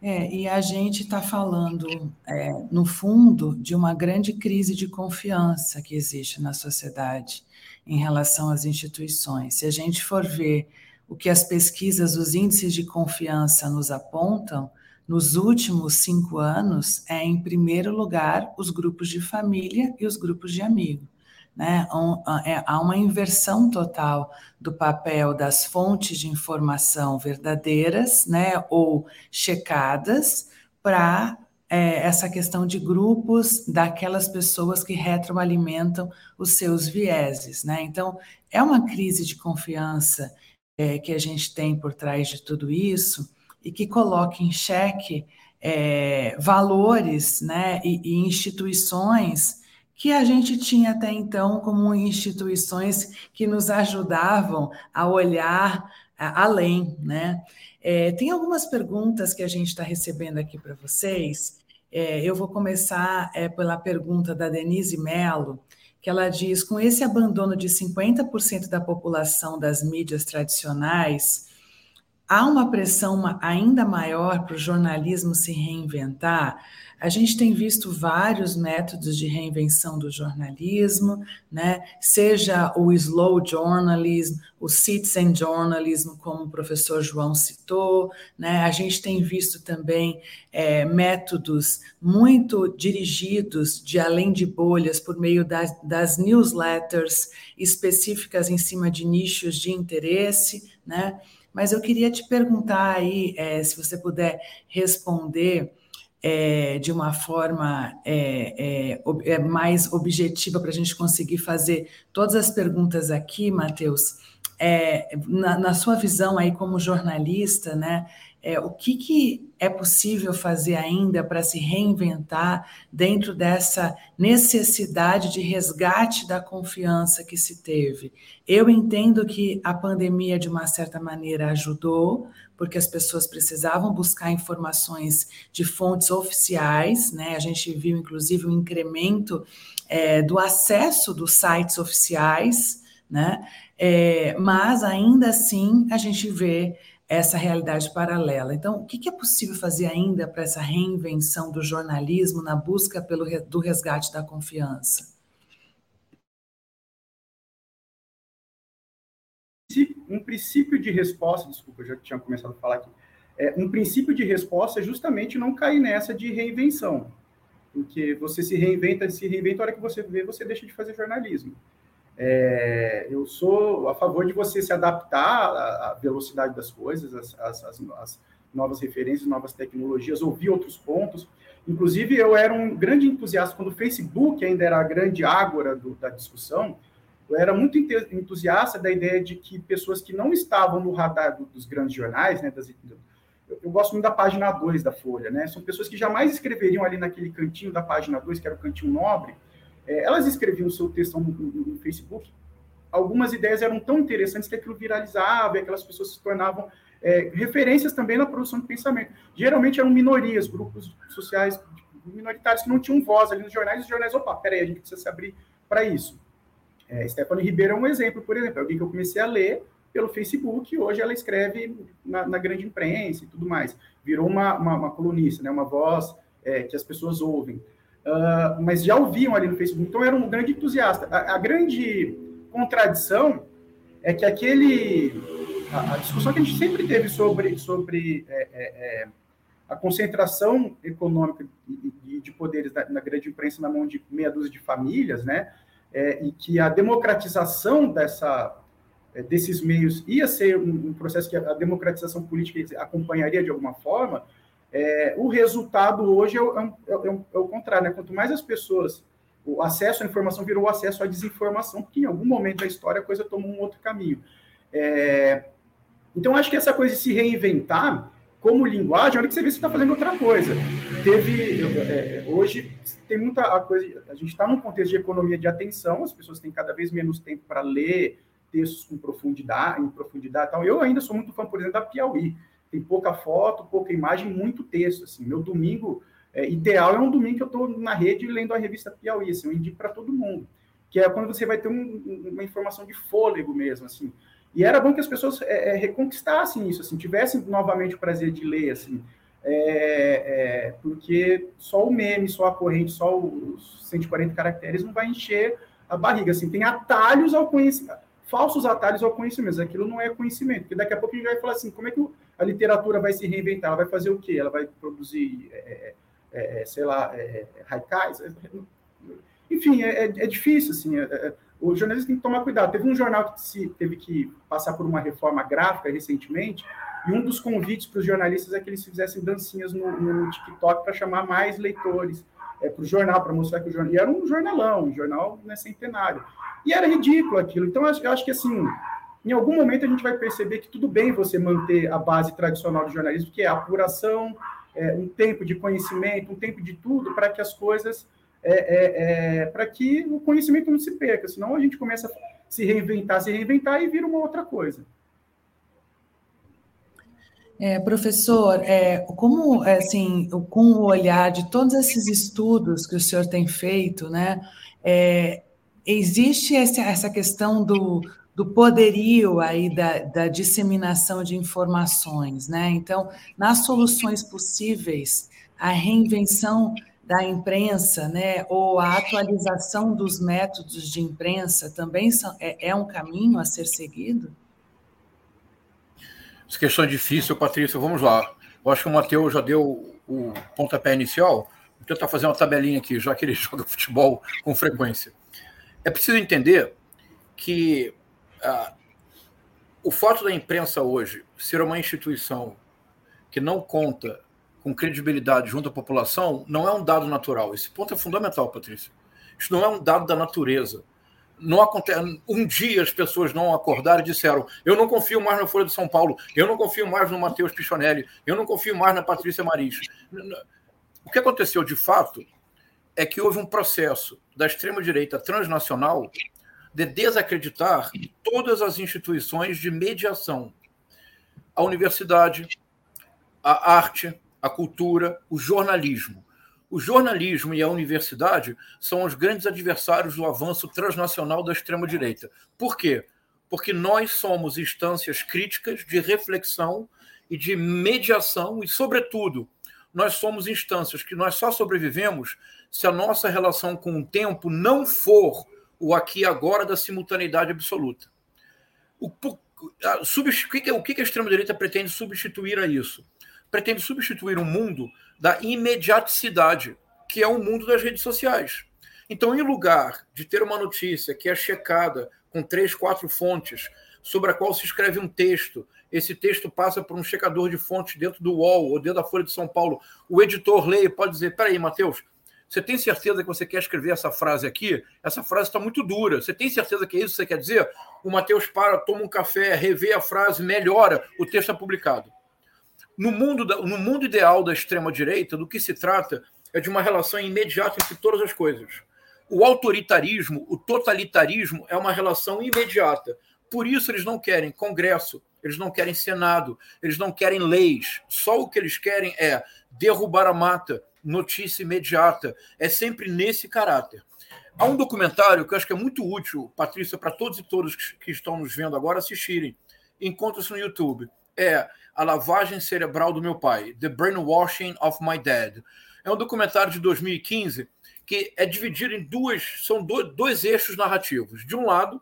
É, e a gente está falando, é, no fundo, de uma grande crise de confiança que existe na sociedade em relação às instituições. Se a gente for ver o que as pesquisas, os índices de confiança nos apontam, nos últimos cinco anos, é, em primeiro lugar, os grupos de família e os grupos de amigos né? É, há uma inversão total do papel das fontes de informação verdadeiras, né, ou checadas, para é, essa questão de grupos daquelas pessoas que retroalimentam os seus vieses, né? Então, é uma crise de confiança é, que a gente tem por trás de tudo isso e que coloca em xeque é, valores, né, e, e instituições que a gente tinha até então como instituições que nos ajudavam a olhar além, né? É, tem algumas perguntas que a gente está recebendo aqui para vocês. É, eu vou começar é, pela pergunta da Denise Mello, que ela diz: com esse abandono de 50% da população das mídias tradicionais, há uma pressão ainda maior para o jornalismo se reinventar? A gente tem visto vários métodos de reinvenção do jornalismo, né? seja o slow journalism, o citizen journalism, como o professor João citou, né? a gente tem visto também é, métodos muito dirigidos de além de bolhas por meio das, das newsletters específicas em cima de nichos de interesse, né? Mas eu queria te perguntar aí, é, se você puder responder é, de uma forma é, é, é mais objetiva para a gente conseguir fazer todas as perguntas aqui, Matheus. É, na, na, sua visão aí como jornalista, né, é, o que, que é possível fazer ainda para se reinventar dentro dessa necessidade de resgate da confiança que se teve? Eu entendo que a pandemia, de uma certa maneira, ajudou, porque as pessoas precisavam buscar informações de fontes oficiais, né? A gente viu, inclusive, um incremento é, do acesso dos sites oficiais, né? É, mas ainda assim a gente vê essa realidade paralela. Então, o que é possível fazer ainda para essa reinvenção do jornalismo na busca pelo do resgate da confiança? um princípio de resposta, desculpa, eu já tinha começado a falar aqui, é, um princípio de resposta é justamente não cair nessa de reinvenção, porque você se reinventa, se reinventa, a hora que você vê, você deixa de fazer jornalismo. É, eu sou a favor de você se adaptar à, velocidade das coisas, às, às, às, novas referências, novas tecnologias, ouvir outros pontos. Inclusive, eu era um grande entusiasta, quando o Facebook ainda era a grande ágora do, da discussão, eu era muito entusiasta da ideia de que pessoas que não estavam no radar dos grandes jornais, né, das, eu, gosto muito da página 2 da Folha, né, são pessoas que jamais escreveriam ali naquele cantinho da página 2, que era o cantinho nobre, é, elas escreviam seu texto no, no, no, Facebook, algumas ideias eram tão interessantes que aquilo viralizava, e aquelas pessoas se tornavam é, referências também na produção de pensamento. Geralmente eram minorias, grupos sociais minoritários que não tinham voz ali nos jornais, e os jornais, opa, peraí, a gente precisa se abrir para isso. É, Stephanie Ribeiro é um exemplo, por exemplo, é alguém que eu comecei a ler pelo Facebook, hoje ela escreve na, na grande imprensa e tudo mais. Virou uma, uma, uma colunista, né, uma voz é, que as pessoas ouvem. Uh, mas já ouviam ali no Facebook, então era um grande entusiasta. A, a grande contradição é que aquele. A, a, discussão que a gente sempre teve sobre, sobre é, é, é a concentração econômica de, de poderes na, na, grande imprensa na mão de meia dúzia de famílias, né? é, e que a democratização dessa, é, desses meios ia ser um, processo que a democratização política acompanharia de alguma forma, é, o resultado hoje é, é, é, é o contrário. Né? Quanto mais as pessoas. O acesso à informação virou o acesso à desinformação, porque em algum momento da história a coisa tomou um outro caminho. então, acho que essa coisa de se reinventar como linguagem, olha que você vê se está fazendo outra coisa. Teve, é, hoje, tem muita a coisa, a gente está num contexto de economia de atenção, as pessoas têm cada vez menos tempo para ler textos com profundidade, em profundidade tal. Eu ainda sou muito fã, por exemplo, da Piauí. Tem pouca foto, pouca imagem, muito texto. Assim. Meu domingo é, ideal é um domingo que eu estou na rede lendo a revista Piauí, assim, eu indico para todo mundo. Que é quando você vai ter um, uma informação de fôlego mesmo, assim. E era bom que as pessoas é, é, reconquistassem isso, assim, tivessem novamente o prazer de ler, assim, é, é, porque só o meme, só a corrente, só os 140 caracteres não vai encher a barriga, assim, tem atalhos ao conhecimento, falsos atalhos ao conhecimento, aquilo não é conhecimento, porque daqui a pouco a gente vai falar assim, como é que a literatura vai se reinventar, ela vai fazer o quê? Ela vai produzir, é, é, sei lá, haikais? Enfim, é, difícil, assim, o jornalista tem que tomar cuidado. Teve um jornal que se, teve que passar por uma reforma gráfica recentemente, e um dos convites para os jornalistas é que eles fizessem dancinhas no, no TikTok para chamar mais leitores é, para o jornal, para mostrar que o jornal. E era um jornalão, um jornal né, centenário. E era ridículo aquilo. Então, eu acho que assim. Em algum momento a gente vai perceber que tudo bem você manter a base tradicional do jornalismo, que é a apuração, é, um tempo de conhecimento, um tempo de tudo, para que as coisas é, é, é para que o conhecimento não se perca, senão a gente começa a se reinventar, se reinventar e vira uma outra coisa. É, professor, é, como assim, com o olhar de todos esses estudos que o senhor tem feito, né, existe essa questão do, do poderio aí da, da disseminação de informações, né? Então, nas soluções possíveis, a reinvenção da imprensa, né, ou a atualização dos métodos de imprensa também são, é, é um caminho a ser seguido? Essa questão é difícil, Patrícia. Vamos lá. Eu acho que o Matheus já deu o pontapé inicial. Vou tentar fazer uma tabelinha aqui, já que ele joga futebol com frequência. É preciso entender que ah, o fato da imprensa hoje ser uma instituição que não conta com credibilidade junto à população não é um dado natural. Esse ponto é fundamental, Patrícia. Isso não é um dado da natureza. Não acontece. Um dia as pessoas não acordaram e disseram: Eu não confio mais na Folha de São Paulo, eu não confio mais no Matheus Pichonelli, eu não confio mais na Patrícia Maris. O que aconteceu de fato é que houve um processo da extrema-direita transnacional de desacreditar todas as instituições de mediação. A universidade, a arte, a cultura, o jornalismo. O jornalismo e a universidade são os grandes adversários do avanço transnacional da extrema-direita. Por quê? Porque nós somos instâncias críticas de reflexão e de mediação, e, sobretudo, nós somos instâncias que nós só sobrevivemos se a nossa relação com o tempo não for o aqui e agora da simultaneidade absoluta. O, a, o que a extrema-direita pretende substituir a isso? pretende substituir um mundo da imediaticidade, que é o mundo das redes sociais. Então, em lugar de ter uma notícia que é checada com três, quatro fontes, sobre a qual se escreve um texto. Esse texto passa por um checador de fontes dentro do UOL ou dentro da Folha de São Paulo. O editor lê e pode dizer: peraí, Matheus, você tem certeza que você quer escrever essa frase aqui? Essa frase está muito dura. Você tem certeza que é isso que você quer dizer? O Matheus para, toma um café, revê a frase, melhora, o texto é publicado. No mundo, da, no mundo ideal da extrema-direita, do que se trata é de uma relação imediata entre todas as coisas. O autoritarismo, o totalitarismo é uma relação imediata. Por isso eles não querem Congresso, eles não querem Senado, eles não querem leis. Só o que eles querem é derrubar a mata, notícia imediata. É sempre nesse caráter. Há um documentário que eu acho que é muito útil, Patrícia, para todos e todas que estão nos vendo agora assistirem. Encontra-se no YouTube. É A Lavagem Cerebral do Meu Pai, The Brainwashing of My Dad. É um documentário de 2015 que é dividido em duas, são dois, dois eixos narrativos. De um lado,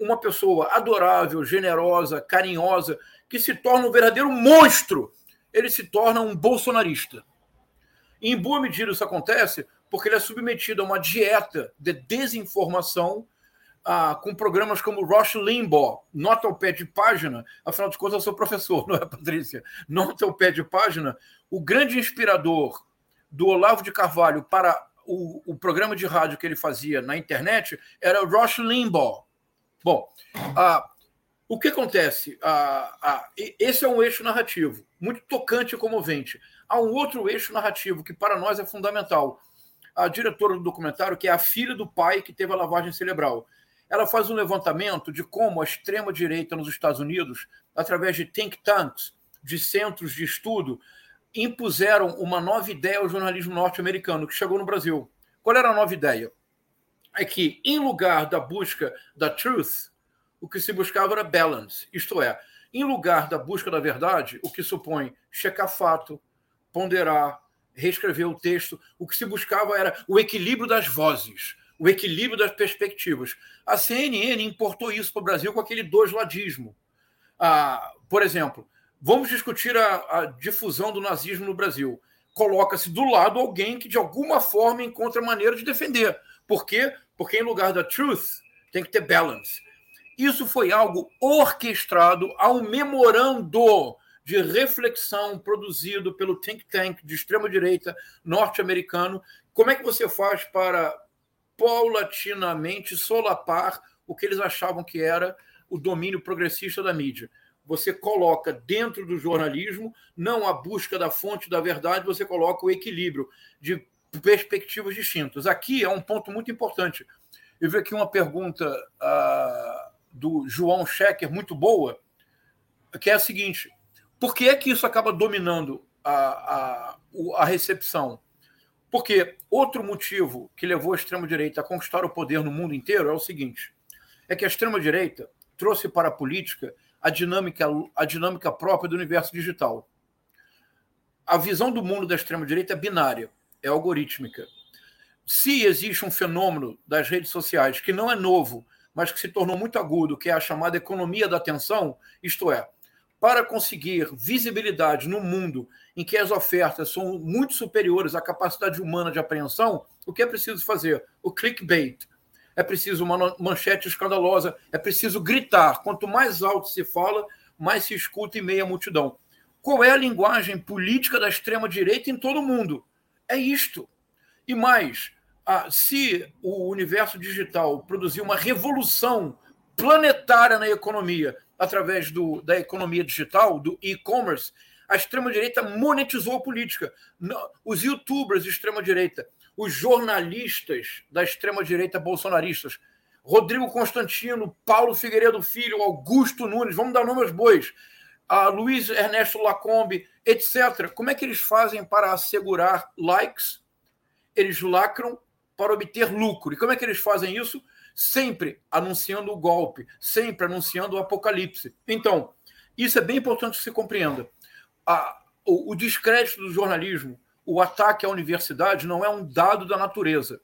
uma pessoa adorável, generosa, carinhosa, que se torna um verdadeiro monstro. Ele se torna um bolsonarista. Em boa medida isso acontece porque ele é submetido a uma dieta de desinformação ah, com programas como Rush Limbaugh, nota ao pé de página, afinal de contas eu sou professor, não é, Patrícia? Nota ao pé de página, o grande inspirador do Olavo de Carvalho para o, o programa de rádio que ele fazia na internet era o Rush Limbaugh. Bom, ah, o que acontece? Ah, esse é um eixo narrativo, muito tocante e comovente. Há um outro eixo narrativo que para nós é fundamental. A diretora do documentário, que é a filha do pai que teve a lavagem cerebral, ela faz um levantamento de como a extrema-direita nos Estados Unidos, através de think tanks, de centros de estudo, impuseram uma nova ideia ao jornalismo norte-americano que chegou no Brasil. Qual era a nova ideia? É que, em lugar da busca da truth, o que se buscava era balance, isto é, em lugar da busca da verdade, o que supõe checar fato, ponderar, reescrever o texto, o que se buscava era o equilíbrio das vozes, o equilíbrio das perspectivas. A CNN importou isso para o Brasil com aquele dois-ladismo. Ah, por exemplo, Vamos discutir a, a difusão do nazismo no Brasil. Coloca-se do lado alguém que, de alguma forma, encontra maneira de defender. Por quê? Porque, em lugar da truth, tem que ter balance. Isso foi algo orquestrado ao memorando de reflexão produzido pelo think tank de extrema-direita norte-americano. Como é que você faz para paulatinamente solapar o que eles achavam que era o domínio progressista da mídia? você coloca dentro do jornalismo não a busca da fonte da verdade, você coloca o equilíbrio de perspectivas distintas. Aqui é um ponto muito importante. Eu vi aqui uma pergunta uh, do João Schecker, muito boa, que é a seguinte: por que é que isso acaba dominando a, a, a recepção? Porque outro motivo que levou a extrema-direita a conquistar o poder no mundo inteiro é o seguinte: é que a extrema-direita trouxe para a política a dinâmica, a dinâmica própria do universo digital. A visão do mundo da extrema-direita é binária, é algorítmica. Se existe um fenômeno das redes sociais que não é novo, mas que se tornou muito agudo, que é a chamada economia da atenção, isto é, para conseguir visibilidade no mundo em que as ofertas são muito superiores à capacidade humana de apreensão, o que é preciso fazer? O clickbait, é preciso uma manchete escandalosa, é preciso gritar. Quanto mais alto se fala, mais se escuta em meia multidão. Qual é a linguagem política da extrema-direita em todo o mundo? É isto. E mais, se o universo digital produzir uma revolução planetária na economia através do, da economia digital, do e-commerce, a extrema-direita monetizou a política. Os youtubers de extrema-direita os jornalistas da extrema-direita bolsonaristas, Rodrigo Constantino, Paulo Figueiredo Filho, Augusto Nunes, vamos dar nome aos bois, a Luiz Ernesto Lacombe, etc. Como é que eles fazem para assegurar likes? Eles lacram para obter lucro. E como é que eles fazem isso? Sempre anunciando o golpe, sempre anunciando o apocalipse. Então, isso é bem importante que se compreenda. A, o, o descrédito do jornalismo, o ataque à universidade não é um dado da natureza.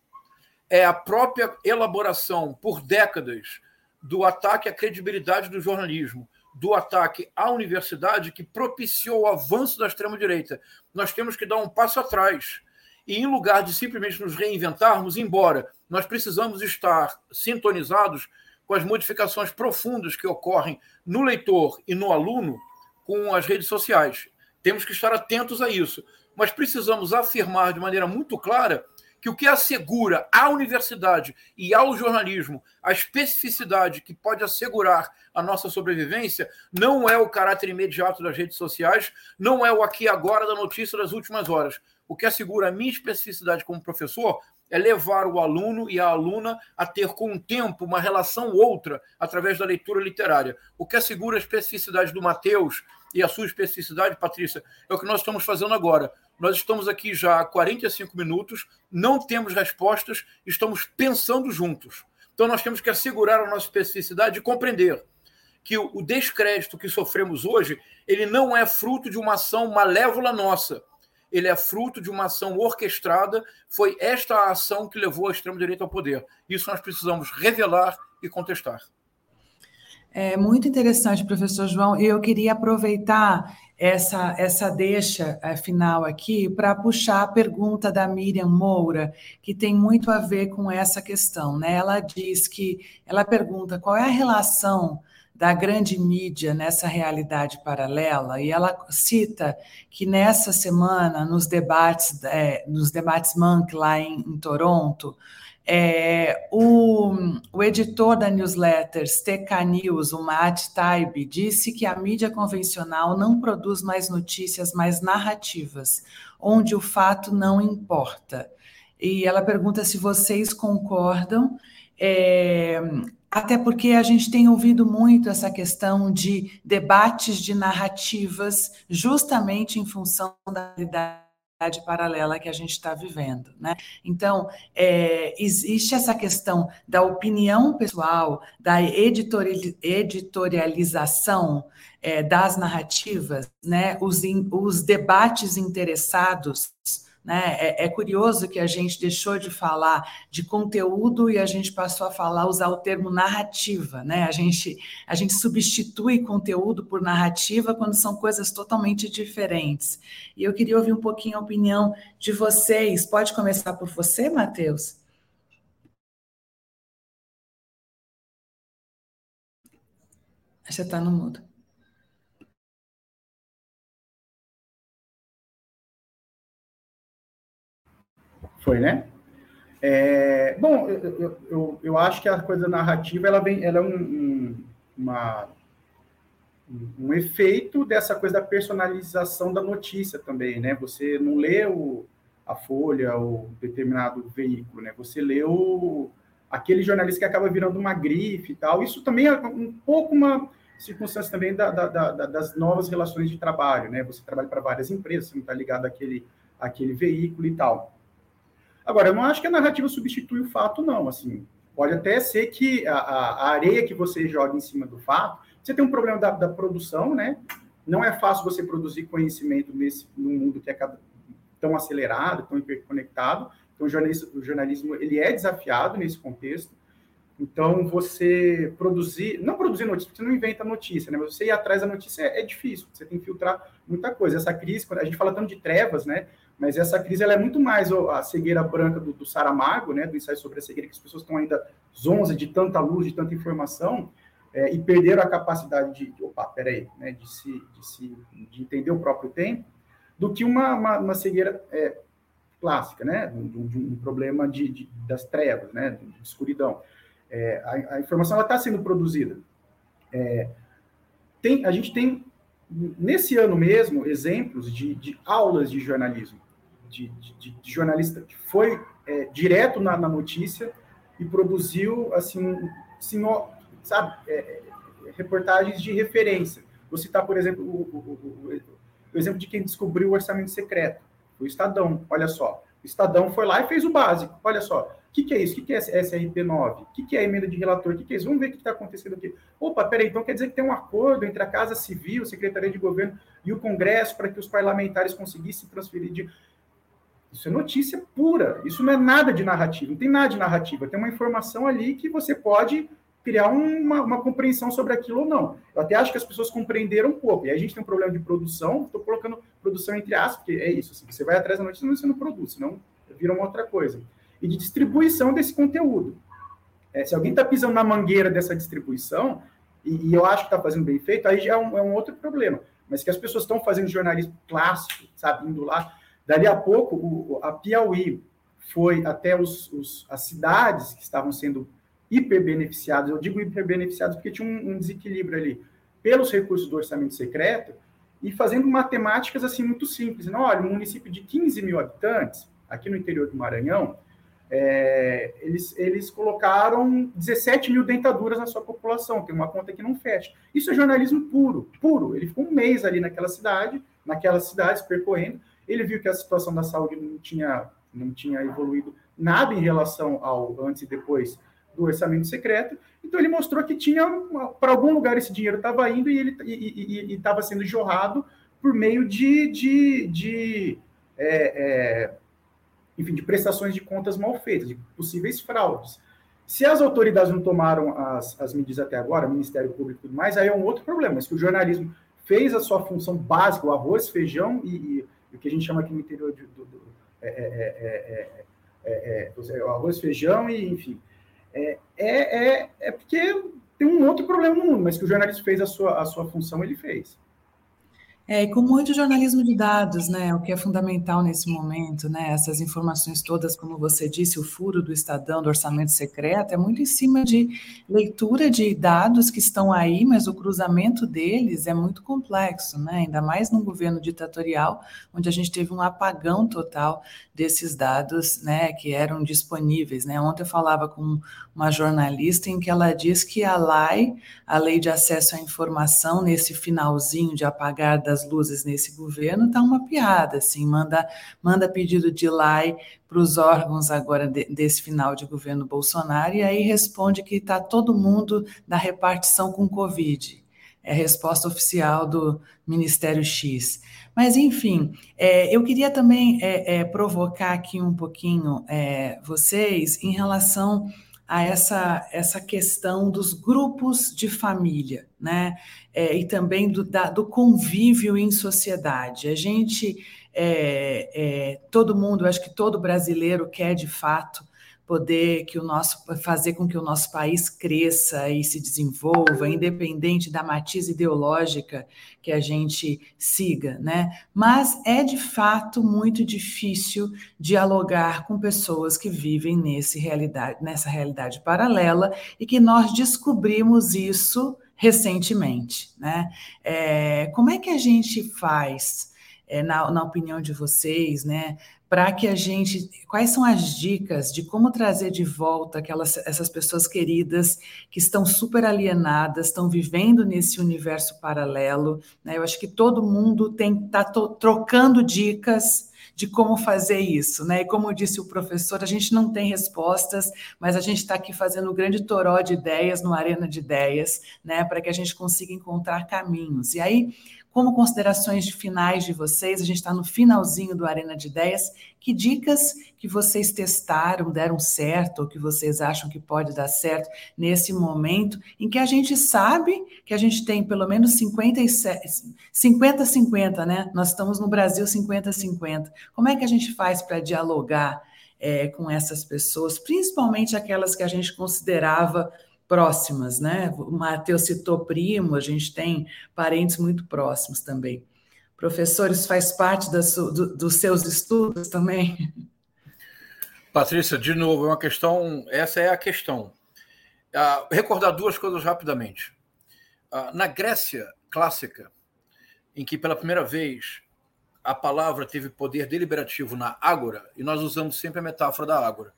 É a própria elaboração por décadas do ataque à credibilidade do jornalismo, do ataque à universidade que propiciou o avanço da extrema-direita. Nós temos que dar um passo atrás. E, em lugar de simplesmente nos reinventarmos, embora nós precisamos estar sintonizados com as modificações profundas que ocorrem no leitor e no aluno com as redes sociais. Temos que estar atentos a isso. Mas precisamos afirmar de maneira muito clara que o que assegura à universidade e ao jornalismo a especificidade que pode assegurar a nossa sobrevivência não é o caráter imediato das redes sociais, não é o aqui e agora da notícia das últimas horas. O que assegura a minha especificidade como professor é levar o aluno e a aluna a ter com o tempo uma relação outra através da leitura literária. O que assegura a especificidade do Mateus e a sua especificidade, Patrícia, é o que nós estamos fazendo agora. Nós estamos aqui já há 45 minutos, não temos respostas, estamos pensando juntos. Então nós temos que assegurar a nossa especificidade e compreender que o descrédito que sofremos hoje, ele não é fruto de uma ação malévola nossa. Ele é fruto de uma ação orquestrada. Foi esta a ação que levou a extrema-direita ao poder. Isso nós precisamos revelar e contestar. É muito interessante, professor João. Eu queria aproveitar essa, essa deixa é, final aqui para puxar a pergunta da Miriam Moura, que tem muito a ver com essa questão. Né? Ela diz que ela pergunta qual é a relação da grande mídia nessa realidade paralela, e ela cita que nessa semana, nos debates, é, nos debates Monk lá em, em Toronto, é, o, o, editor da newsletter TK News, o Matt Taib, disse que a mídia convencional não produz mais notícias, mais narrativas, onde o fato não importa. E ela pergunta se vocês concordam, é, até porque a gente tem ouvido muito essa questão de debates de narrativas, justamente em função da realidade paralela que a gente está vivendo, né? Então, é, existe essa questão da opinião pessoal, da editorialização é, das narrativas, né? Os, os debates interessados né? É, é, curioso que a gente deixou de falar de conteúdo e a gente passou a falar, usar o termo narrativa. Né? A, gente, a gente substitui conteúdo por narrativa quando são coisas totalmente diferentes. E eu queria ouvir um pouquinho a opinião de vocês. Pode começar por você, Matheus? Você está no mudo. Foi, né? É, bom, eu, eu, eu, acho que a coisa narrativa ela vem, ela é um, um, uma, um efeito dessa coisa da personalização da notícia também, né? Você não lê o, a Folha ou determinado veículo, né? Você lê o, aquele jornalista que acaba virando uma grife e tal. Isso também é um pouco uma circunstância também da, da, da, das novas relações de trabalho, né? Você trabalha para várias empresas, você não está ligado àquele, àquele veículo e tal. Agora, eu não acho que a narrativa substitui o fato, não. Assim, pode até ser que a, a areia que você joga em cima do fato, você tem um problema da, da produção, né? Não é fácil você produzir conhecimento nesse num mundo que é tão acelerado, tão interconectado. Então, o jornalismo, o jornalismo ele é desafiado nesse contexto. Então, você produzir, não produzir notícia, você não inventa notícia, né? Mas você ir atrás da notícia é, é difícil, você tem que filtrar muita coisa. Essa crise, quando a gente fala tanto de trevas, né? Mas essa crise ela é muito mais a cegueira branca do, do Saramago, né, do ensaio sobre a cegueira, que as pessoas estão ainda zonzas de tanta luz, de tanta informação, é, e perderam a capacidade de, de opa, peraí, né, de, se, de, se, de entender o próprio tempo, do que uma, uma, uma cegueira é, clássica, né, de, de um problema de, de, das trevas, né, de, escuridão. É, a, a, informação está sendo produzida. É, tem, a gente tem, nesse ano mesmo, exemplos de, de aulas de jornalismo de, de, de jornalista que foi é, direto na, na, notícia e produziu, assim, sabe, é, é, reportagens de referência. Vou citar, por exemplo, o, o, o, o, exemplo de quem descobriu o orçamento secreto, o Estadão, olha só. O Estadão foi lá e fez o básico, olha só. O que, que, é isso? O que, que é SRP9? O que, que, é emenda de relator? O que, é isso? Vamos ver o que está acontecendo aqui. Opa, peraí, então quer dizer que tem um acordo entre a Casa Civil, Secretaria de Governo e o Congresso para que os parlamentares conseguissem transferir de. Isso é notícia pura. Isso não é nada de narrativa. Não tem nada de narrativa. Tem uma informação ali que você pode criar uma, uma compreensão sobre aquilo ou não. Eu até acho que as pessoas compreenderam um pouco. E a gente tem um problema de produção. Estou colocando produção entre aspas, porque é isso. Assim, você vai atrás da notícia, mas você não produz, senão vira uma outra coisa. E de distribuição desse conteúdo. É, se alguém está pisando na mangueira dessa distribuição, e, e eu acho que está fazendo bem feito, aí já é um, é um outro problema. Mas que as pessoas estão fazendo jornalismo clássico, sabe, indo lá. Dali a pouco, o, a Piauí foi até os, os, as cidades que estavam sendo hiperbeneficiadas, eu digo hiperbeneficiadas porque tinha um, um desequilíbrio ali, pelos recursos do orçamento secreto, e fazendo matemáticas assim muito simples. Não, olha, um município de 15 mil habitantes, aqui no interior do Maranhão, é, eles, eles colocaram 17 mil dentaduras na sua população, tem uma conta que não fecha. Isso é jornalismo puro, puro. Ele ficou um mês ali naquela cidade, naquelas cidades percorrendo, ele viu que a situação da saúde não tinha, não tinha evoluído nada em relação ao antes e depois do orçamento secreto, então ele mostrou que tinha, para algum lugar esse dinheiro estava indo e ele estava sendo jorrado por meio de, de, de é, é, enfim, de prestações de contas mal feitas, de possíveis fraudes. Se as autoridades não tomaram as, as medidas até agora, Ministério Público e tudo mais, aí é um outro problema, mas que o jornalismo fez a sua função básica, o arroz, feijão e, e, o que a gente chama aqui no interior de, do, do é, é, é, arroz, feijão e, enfim. É, é, é, porque tem um outro problema no mundo, mas que o jornalismo fez a sua, a sua função, ele fez. É, e com muito jornalismo de dados, né, o que é fundamental nesse momento, né, essas informações todas, como você disse, o furo do Estadão, do orçamento secreto, é muito em cima de leitura de dados que estão aí, mas o cruzamento deles é muito complexo, né, ainda mais num governo ditatorial, onde a gente teve um apagão total desses dados, né, que eram disponíveis, né. Ontem eu falava com uma jornalista em que ela diz que a LAI, a Lei de Acesso à Informação, nesse finalzinho de apagar das as luzes nesse governo está uma piada, assim, manda, manda pedido de LAI para os órgãos agora de, desse final de governo Bolsonaro, e aí responde que está todo mundo na repartição com Covid. É a resposta oficial do Ministério X. Mas, enfim, é, eu queria também é, é, provocar aqui um pouquinho é, vocês em relação a essa, essa questão dos grupos de família, né? É, e também do, da, do convívio em sociedade. A gente, é, é, todo mundo, acho que todo brasileiro quer de fato poder que o nosso fazer com que o nosso país cresça e se desenvolva, independente da matiz ideológica que a gente siga, né? Mas é de fato muito difícil dialogar com pessoas que vivem nesse realidade, nessa realidade paralela e que nós descobrimos isso recentemente, né? É, como é que a gente faz? É, na, na opinião de vocês, né, para que a gente. Quais são as dicas de como trazer de volta aquelas, essas pessoas queridas que estão super alienadas, estão vivendo nesse universo paralelo? Né? Eu acho que todo mundo tem está trocando dicas de como fazer isso, né? E como disse o professor, a gente não tem respostas, mas a gente está aqui fazendo um grande toró de ideias no Arena de Ideias, né? Para que a gente consiga encontrar caminhos. E aí como considerações de finais de vocês, a gente está no finalzinho do Arena de Ideias. Que dicas que vocês testaram, deram certo, ou que vocês acham que pode dar certo nesse momento em que a gente sabe que a gente tem pelo menos 50-50, né? Nós estamos no Brasil 50-50. Como é que a gente faz para dialogar é, com essas pessoas, principalmente aquelas que a gente considerava próximas, né? O Matheus citou primo, a gente tem parentes muito próximos também. Professores, faz parte do, dos seus estudos também? Patrícia, de novo, é uma questão, essa é a questão. Ah, recordar duas coisas rapidamente. Ah, na Grécia clássica, em que pela primeira vez a palavra teve poder deliberativo na ágora, e nós usamos sempre a metáfora da ágora.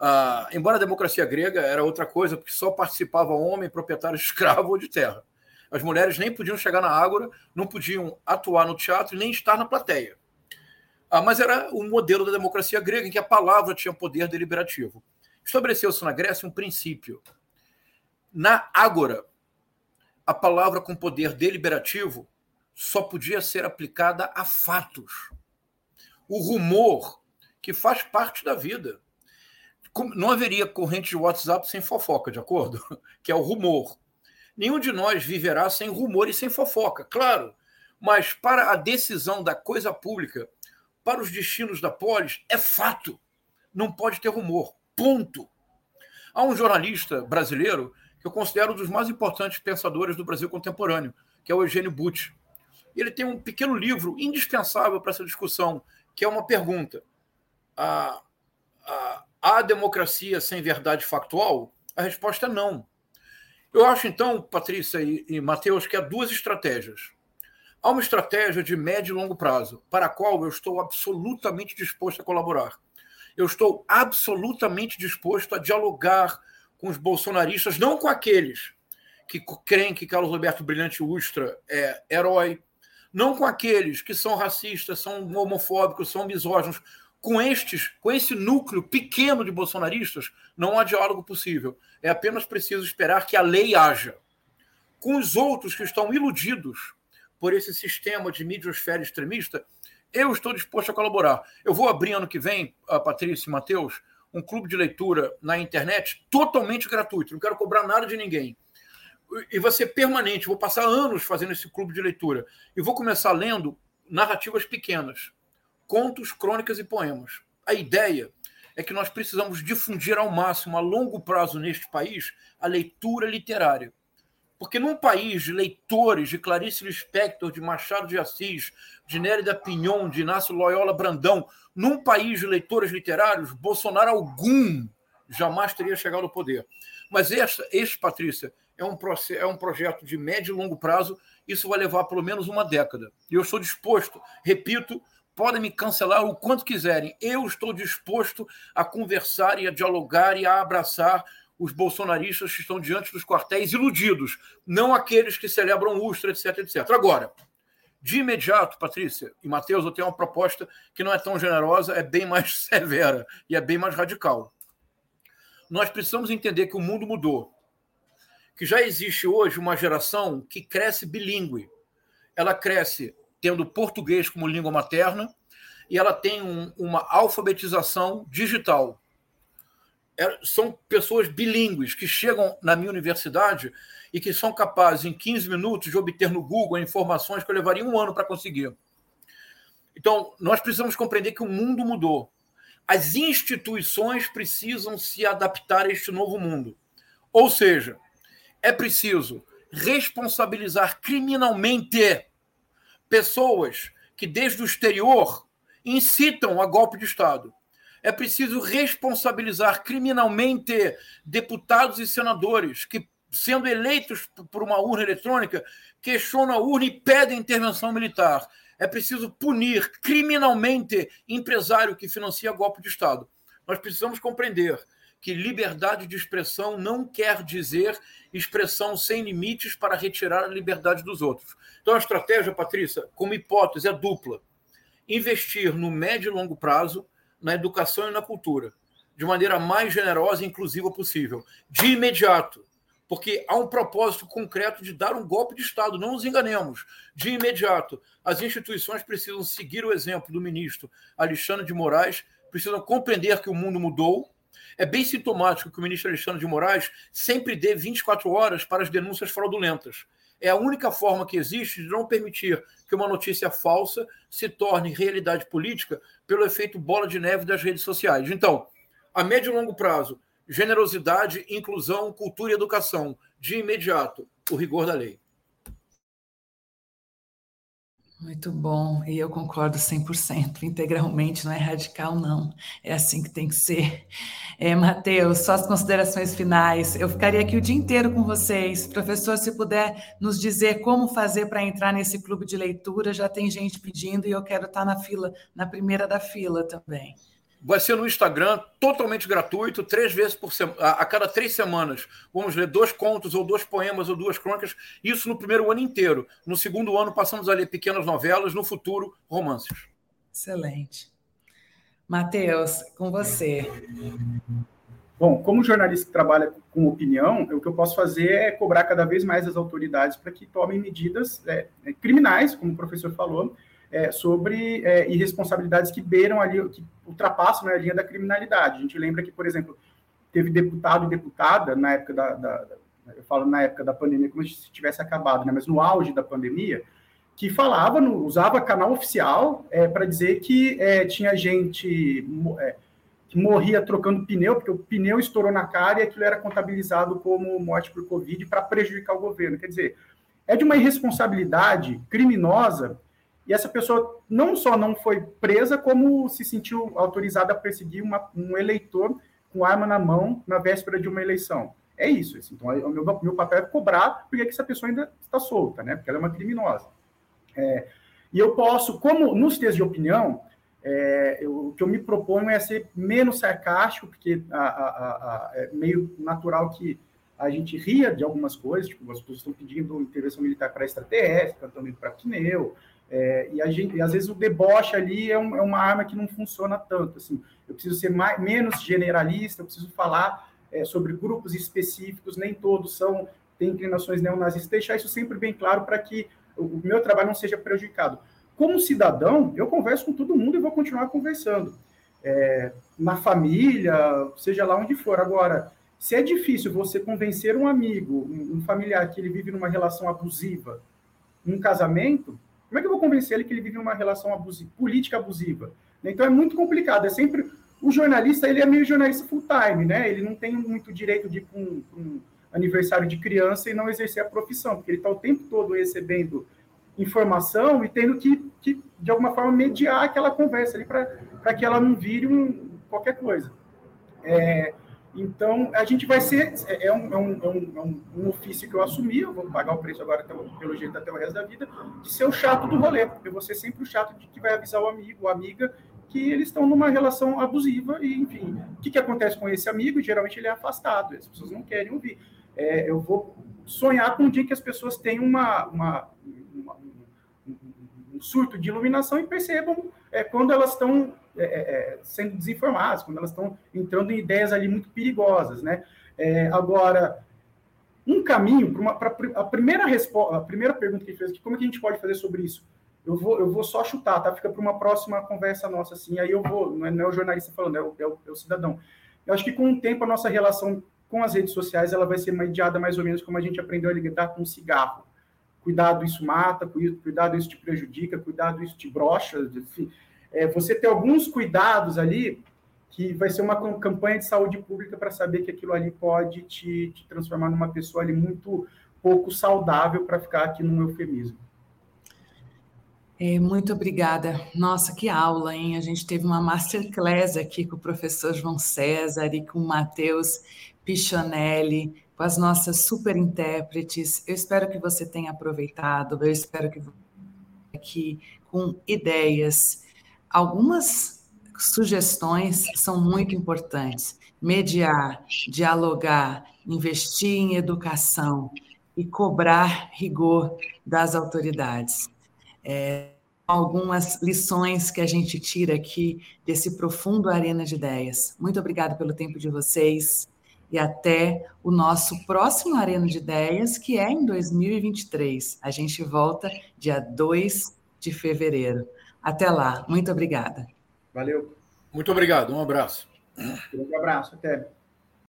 Ah, embora a democracia grega era outra coisa, porque só participava homem, proprietário escravo ou de terra. As mulheres nem podiam chegar na ágora, não podiam atuar no teatro nem estar na plateia. Ah, mas era o modelo da democracia grega em que a palavra tinha poder deliberativo. Estabeleceu-se na Grécia um princípio. Na ágora, a palavra com poder deliberativo só podia ser aplicada a fatos. O rumor, que faz parte da vida não haveria corrente de WhatsApp sem fofoca, de acordo? Que é o rumor. Nenhum de nós viverá sem rumor e sem fofoca, claro. Mas para a decisão da coisa pública, para os destinos da polis, é fato. Não pode ter rumor. Ponto. Há um jornalista brasileiro que eu considero um dos mais importantes pensadores do Brasil contemporâneo, que é o Eugênio Butti. Ele tem um pequeno livro indispensável para essa discussão, que é uma pergunta. A, a, a democracia sem verdade factual? A resposta é não. Eu acho, então, Patrícia e, e Matheus, que há duas estratégias. Há uma estratégia de médio e longo prazo, para a qual eu estou absolutamente disposto a colaborar. Eu estou absolutamente disposto a dialogar com os bolsonaristas, não com aqueles que creem que Carlos Roberto Brilhante Ustra é herói, não com aqueles que são racistas, são homofóbicos, são misóginos. Com estes, com esse núcleo pequeno de bolsonaristas, não há diálogo possível. É apenas preciso esperar que a lei haja. Com os outros que estão iludidos por esse sistema de midiosfera extremista, eu estou disposto a colaborar. Eu vou abrir ano que vem, a Patrícia e Matheus, um clube de leitura na internet totalmente gratuito. Não quero cobrar nada de ninguém. E vai ser permanente. Vou passar anos fazendo esse clube de leitura. E vou começar lendo narrativas pequenas, contos, crônicas e poemas. A ideia é que nós precisamos difundir ao máximo, a longo prazo neste país, a leitura literária. Porque num país de leitores de Clarice Lispector, de Machado de Assis, de Nérida Pinhon, de Inácio Loyola Brandão, num país de leitores literários, Bolsonaro algum jamais teria chegado ao poder. Mas este, Patrícia, é um, é um projeto de médio e longo prazo, isso vai levar pelo menos uma década. E eu estou disposto, repito, podem me cancelar o quanto quiserem, eu estou disposto a conversar e a dialogar e a abraçar os bolsonaristas que estão diante dos quartéis iludidos, não aqueles que celebram Ustra, etc, etc. Agora, de imediato, Patrícia e Matheus, eu tenho uma proposta que não é tão generosa, é bem mais severa e é bem mais radical. Nós precisamos entender que o mundo mudou, que já existe hoje uma geração que cresce bilíngue. Ela cresce tendo português como língua materna e ela tem um, uma alfabetização digital. É, são pessoas bilíngues que chegam na minha universidade e que são capazes, em 15 minutos, de obter no Google informações que eu levaria um ano para conseguir. Então, nós precisamos compreender que o mundo mudou. As instituições precisam se adaptar a este novo mundo. Ou seja, é preciso responsabilizar criminalmente pessoas que, desde o exterior, incitam a golpe de Estado é preciso responsabilizar criminalmente deputados e senadores que, sendo eleitos por uma urna eletrônica, questionam a urna e pedem intervenção militar. É preciso punir criminalmente empresário que financia golpe de Estado. Nós precisamos compreender que liberdade de expressão não quer dizer expressão sem limites para retirar a liberdade dos outros. Então, a estratégia, Patrícia, como hipótese, é dupla: investir no médio e longo prazo na educação e na cultura, de maneira mais generosa e inclusiva possível, de imediato, porque há um propósito concreto de dar um golpe de Estado, não nos enganemos. De imediato, as instituições precisam seguir o exemplo do ministro Alexandre de Moraes, precisam compreender que o mundo mudou. É bem sintomático que o ministro Alexandre de Moraes sempre dê 24 horas para as denúncias fraudulentas. É a única forma que existe de não permitir que uma notícia falsa se torne realidade política pelo efeito bola de neve das redes sociais. Então, a médio e longo prazo, generosidade, inclusão, cultura e educação. De imediato, o rigor da lei. Muito bom, e eu concordo 100%, integralmente, não é radical, não. É assim que tem que ser. É, Matheus, só as considerações finais. Eu ficaria aqui o dia inteiro com vocês. Professor, se puder nos dizer como fazer para entrar nesse clube de leitura, já tem gente pedindo e eu quero estar na fila, na primeira da fila também. Vai ser no Instagram, totalmente gratuito, três vezes por semana, a cada três semanas. Vamos ler dois contos, ou dois poemas, ou duas crônicas. Isso no primeiro ano inteiro. No segundo ano, passamos a ler pequenas novelas, no futuro, romances. Excelente. Matheus, com você. Bom, como jornalista que trabalha com opinião, o que eu posso fazer é cobrar cada vez mais as autoridades para que tomem medidas é, criminais, como o professor falou, é, sobre é, irresponsabilidades que beiram ali, que ultrapassam né, a linha da criminalidade. A gente lembra que, por exemplo, teve deputado e deputada na época da, da, eu falo na época da pandemia como se tivesse acabado, né, mas no auge da pandemia, que falava, no, usava canal oficial é, para dizer que é, tinha gente é, que morria trocando pneu, porque o pneu estourou na cara e aquilo era contabilizado como morte por Covid para prejudicar o governo. Quer dizer, é de uma irresponsabilidade criminosa e essa pessoa não só não foi presa, como se sentiu autorizada a perseguir uma, um eleitor com arma na mão na véspera de uma eleição. É isso. Assim. Então, o meu, meu papel é cobrar porque que essa pessoa ainda está solta, né? Porque ela é uma criminosa. É, e eu posso, como nos textos de opinião, é, eu, o que eu me proponho é ser menos sarcástico, porque a, a, a, é meio natural que a gente ria de algumas coisas, tipo, as pessoas estão pedindo intervenção militar para extraterrestre, estão indo para pneu, é, e, gente, e às vezes o deboche ali é, um, é, uma arma que não funciona tanto. Assim, eu preciso ser mais, menos generalista, eu preciso falar é, sobre grupos específicos, nem todos são têm inclinações neonazistas, deixar isso sempre bem claro para que o meu trabalho não seja prejudicado. Como cidadão, eu converso com todo mundo e vou continuar conversando. É, na família, seja lá onde for. Agora, se é difícil você convencer um amigo, um, um familiar que ele vive numa relação abusiva, num casamento, como é que eu vou convencer ele que ele vive numa relação abusiva, política abusiva? Então é muito complicado. É sempre o jornalista, ele é meio jornalista full time, né? Ele não tem muito direito de ir para um, um, aniversário de criança e não exercer a profissão, porque ele está o tempo todo recebendo informação e tendo que, que de alguma forma, mediar aquela conversa ali para que ela não vire um, qualquer coisa. É, então, a gente vai ser. É, é um, é um, é um, um, ofício que eu assumi, eu vou pagar o preço agora, pelo jeito, até o resto da vida, de ser o chato do rolê. Eu vou ser sempre o chato de que vai avisar o amigo, ou amiga, que eles estão numa relação abusiva, e, enfim, o que, que acontece com esse amigo? Geralmente ele é afastado, as pessoas não querem ouvir. É, eu vou sonhar com um dia que as pessoas tenham uma, uma, uma um surto de iluminação e percebam é, quando elas estão é, é, é, sendo desinformadas, quando elas estão entrando em ideias ali muito perigosas, né? É, agora, um caminho para a primeira resposta, a primeira pergunta que ele fez aqui, como é que a gente pode fazer sobre isso? Eu vou, eu vou só chutar, tá? Fica para uma próxima conversa nossa, assim. Aí eu vou, não é, não é o jornalista falando, é o, é o, é o cidadão. Eu acho que com o tempo a nossa relação com as redes sociais ela vai ser mediada mais ou menos como a gente aprendeu a lidar com um cigarro. Cuidado, isso mata, cuidado, isso te prejudica, cuidado, isso te brocha. É, você ter alguns cuidados ali que vai ser uma campanha de saúde pública para saber que aquilo ali pode te, te transformar numa pessoa ali muito pouco saudável para ficar aqui no eufemismo. É, muito obrigada. Nossa, que aula, hein? A gente teve uma masterclass aqui com o professor João César e com o Matheus Pichonelli, com as nossas super intérpretes. Eu espero que você tenha aproveitado, eu espero que aqui com ideias. Algumas sugestões são muito importantes. Mediar, dialogar, investir em educação e cobrar rigor das autoridades é, algumas lições que a gente tira aqui desse profundo Arena de Ideias. Muito obrigada pelo tempo de vocês e até o nosso próximo Arena de Ideias, que é em 2023. A gente volta dia 2 de fevereiro. Até lá. Muito obrigada. Valeu. Muito obrigado. Um abraço. Um abraço. Até.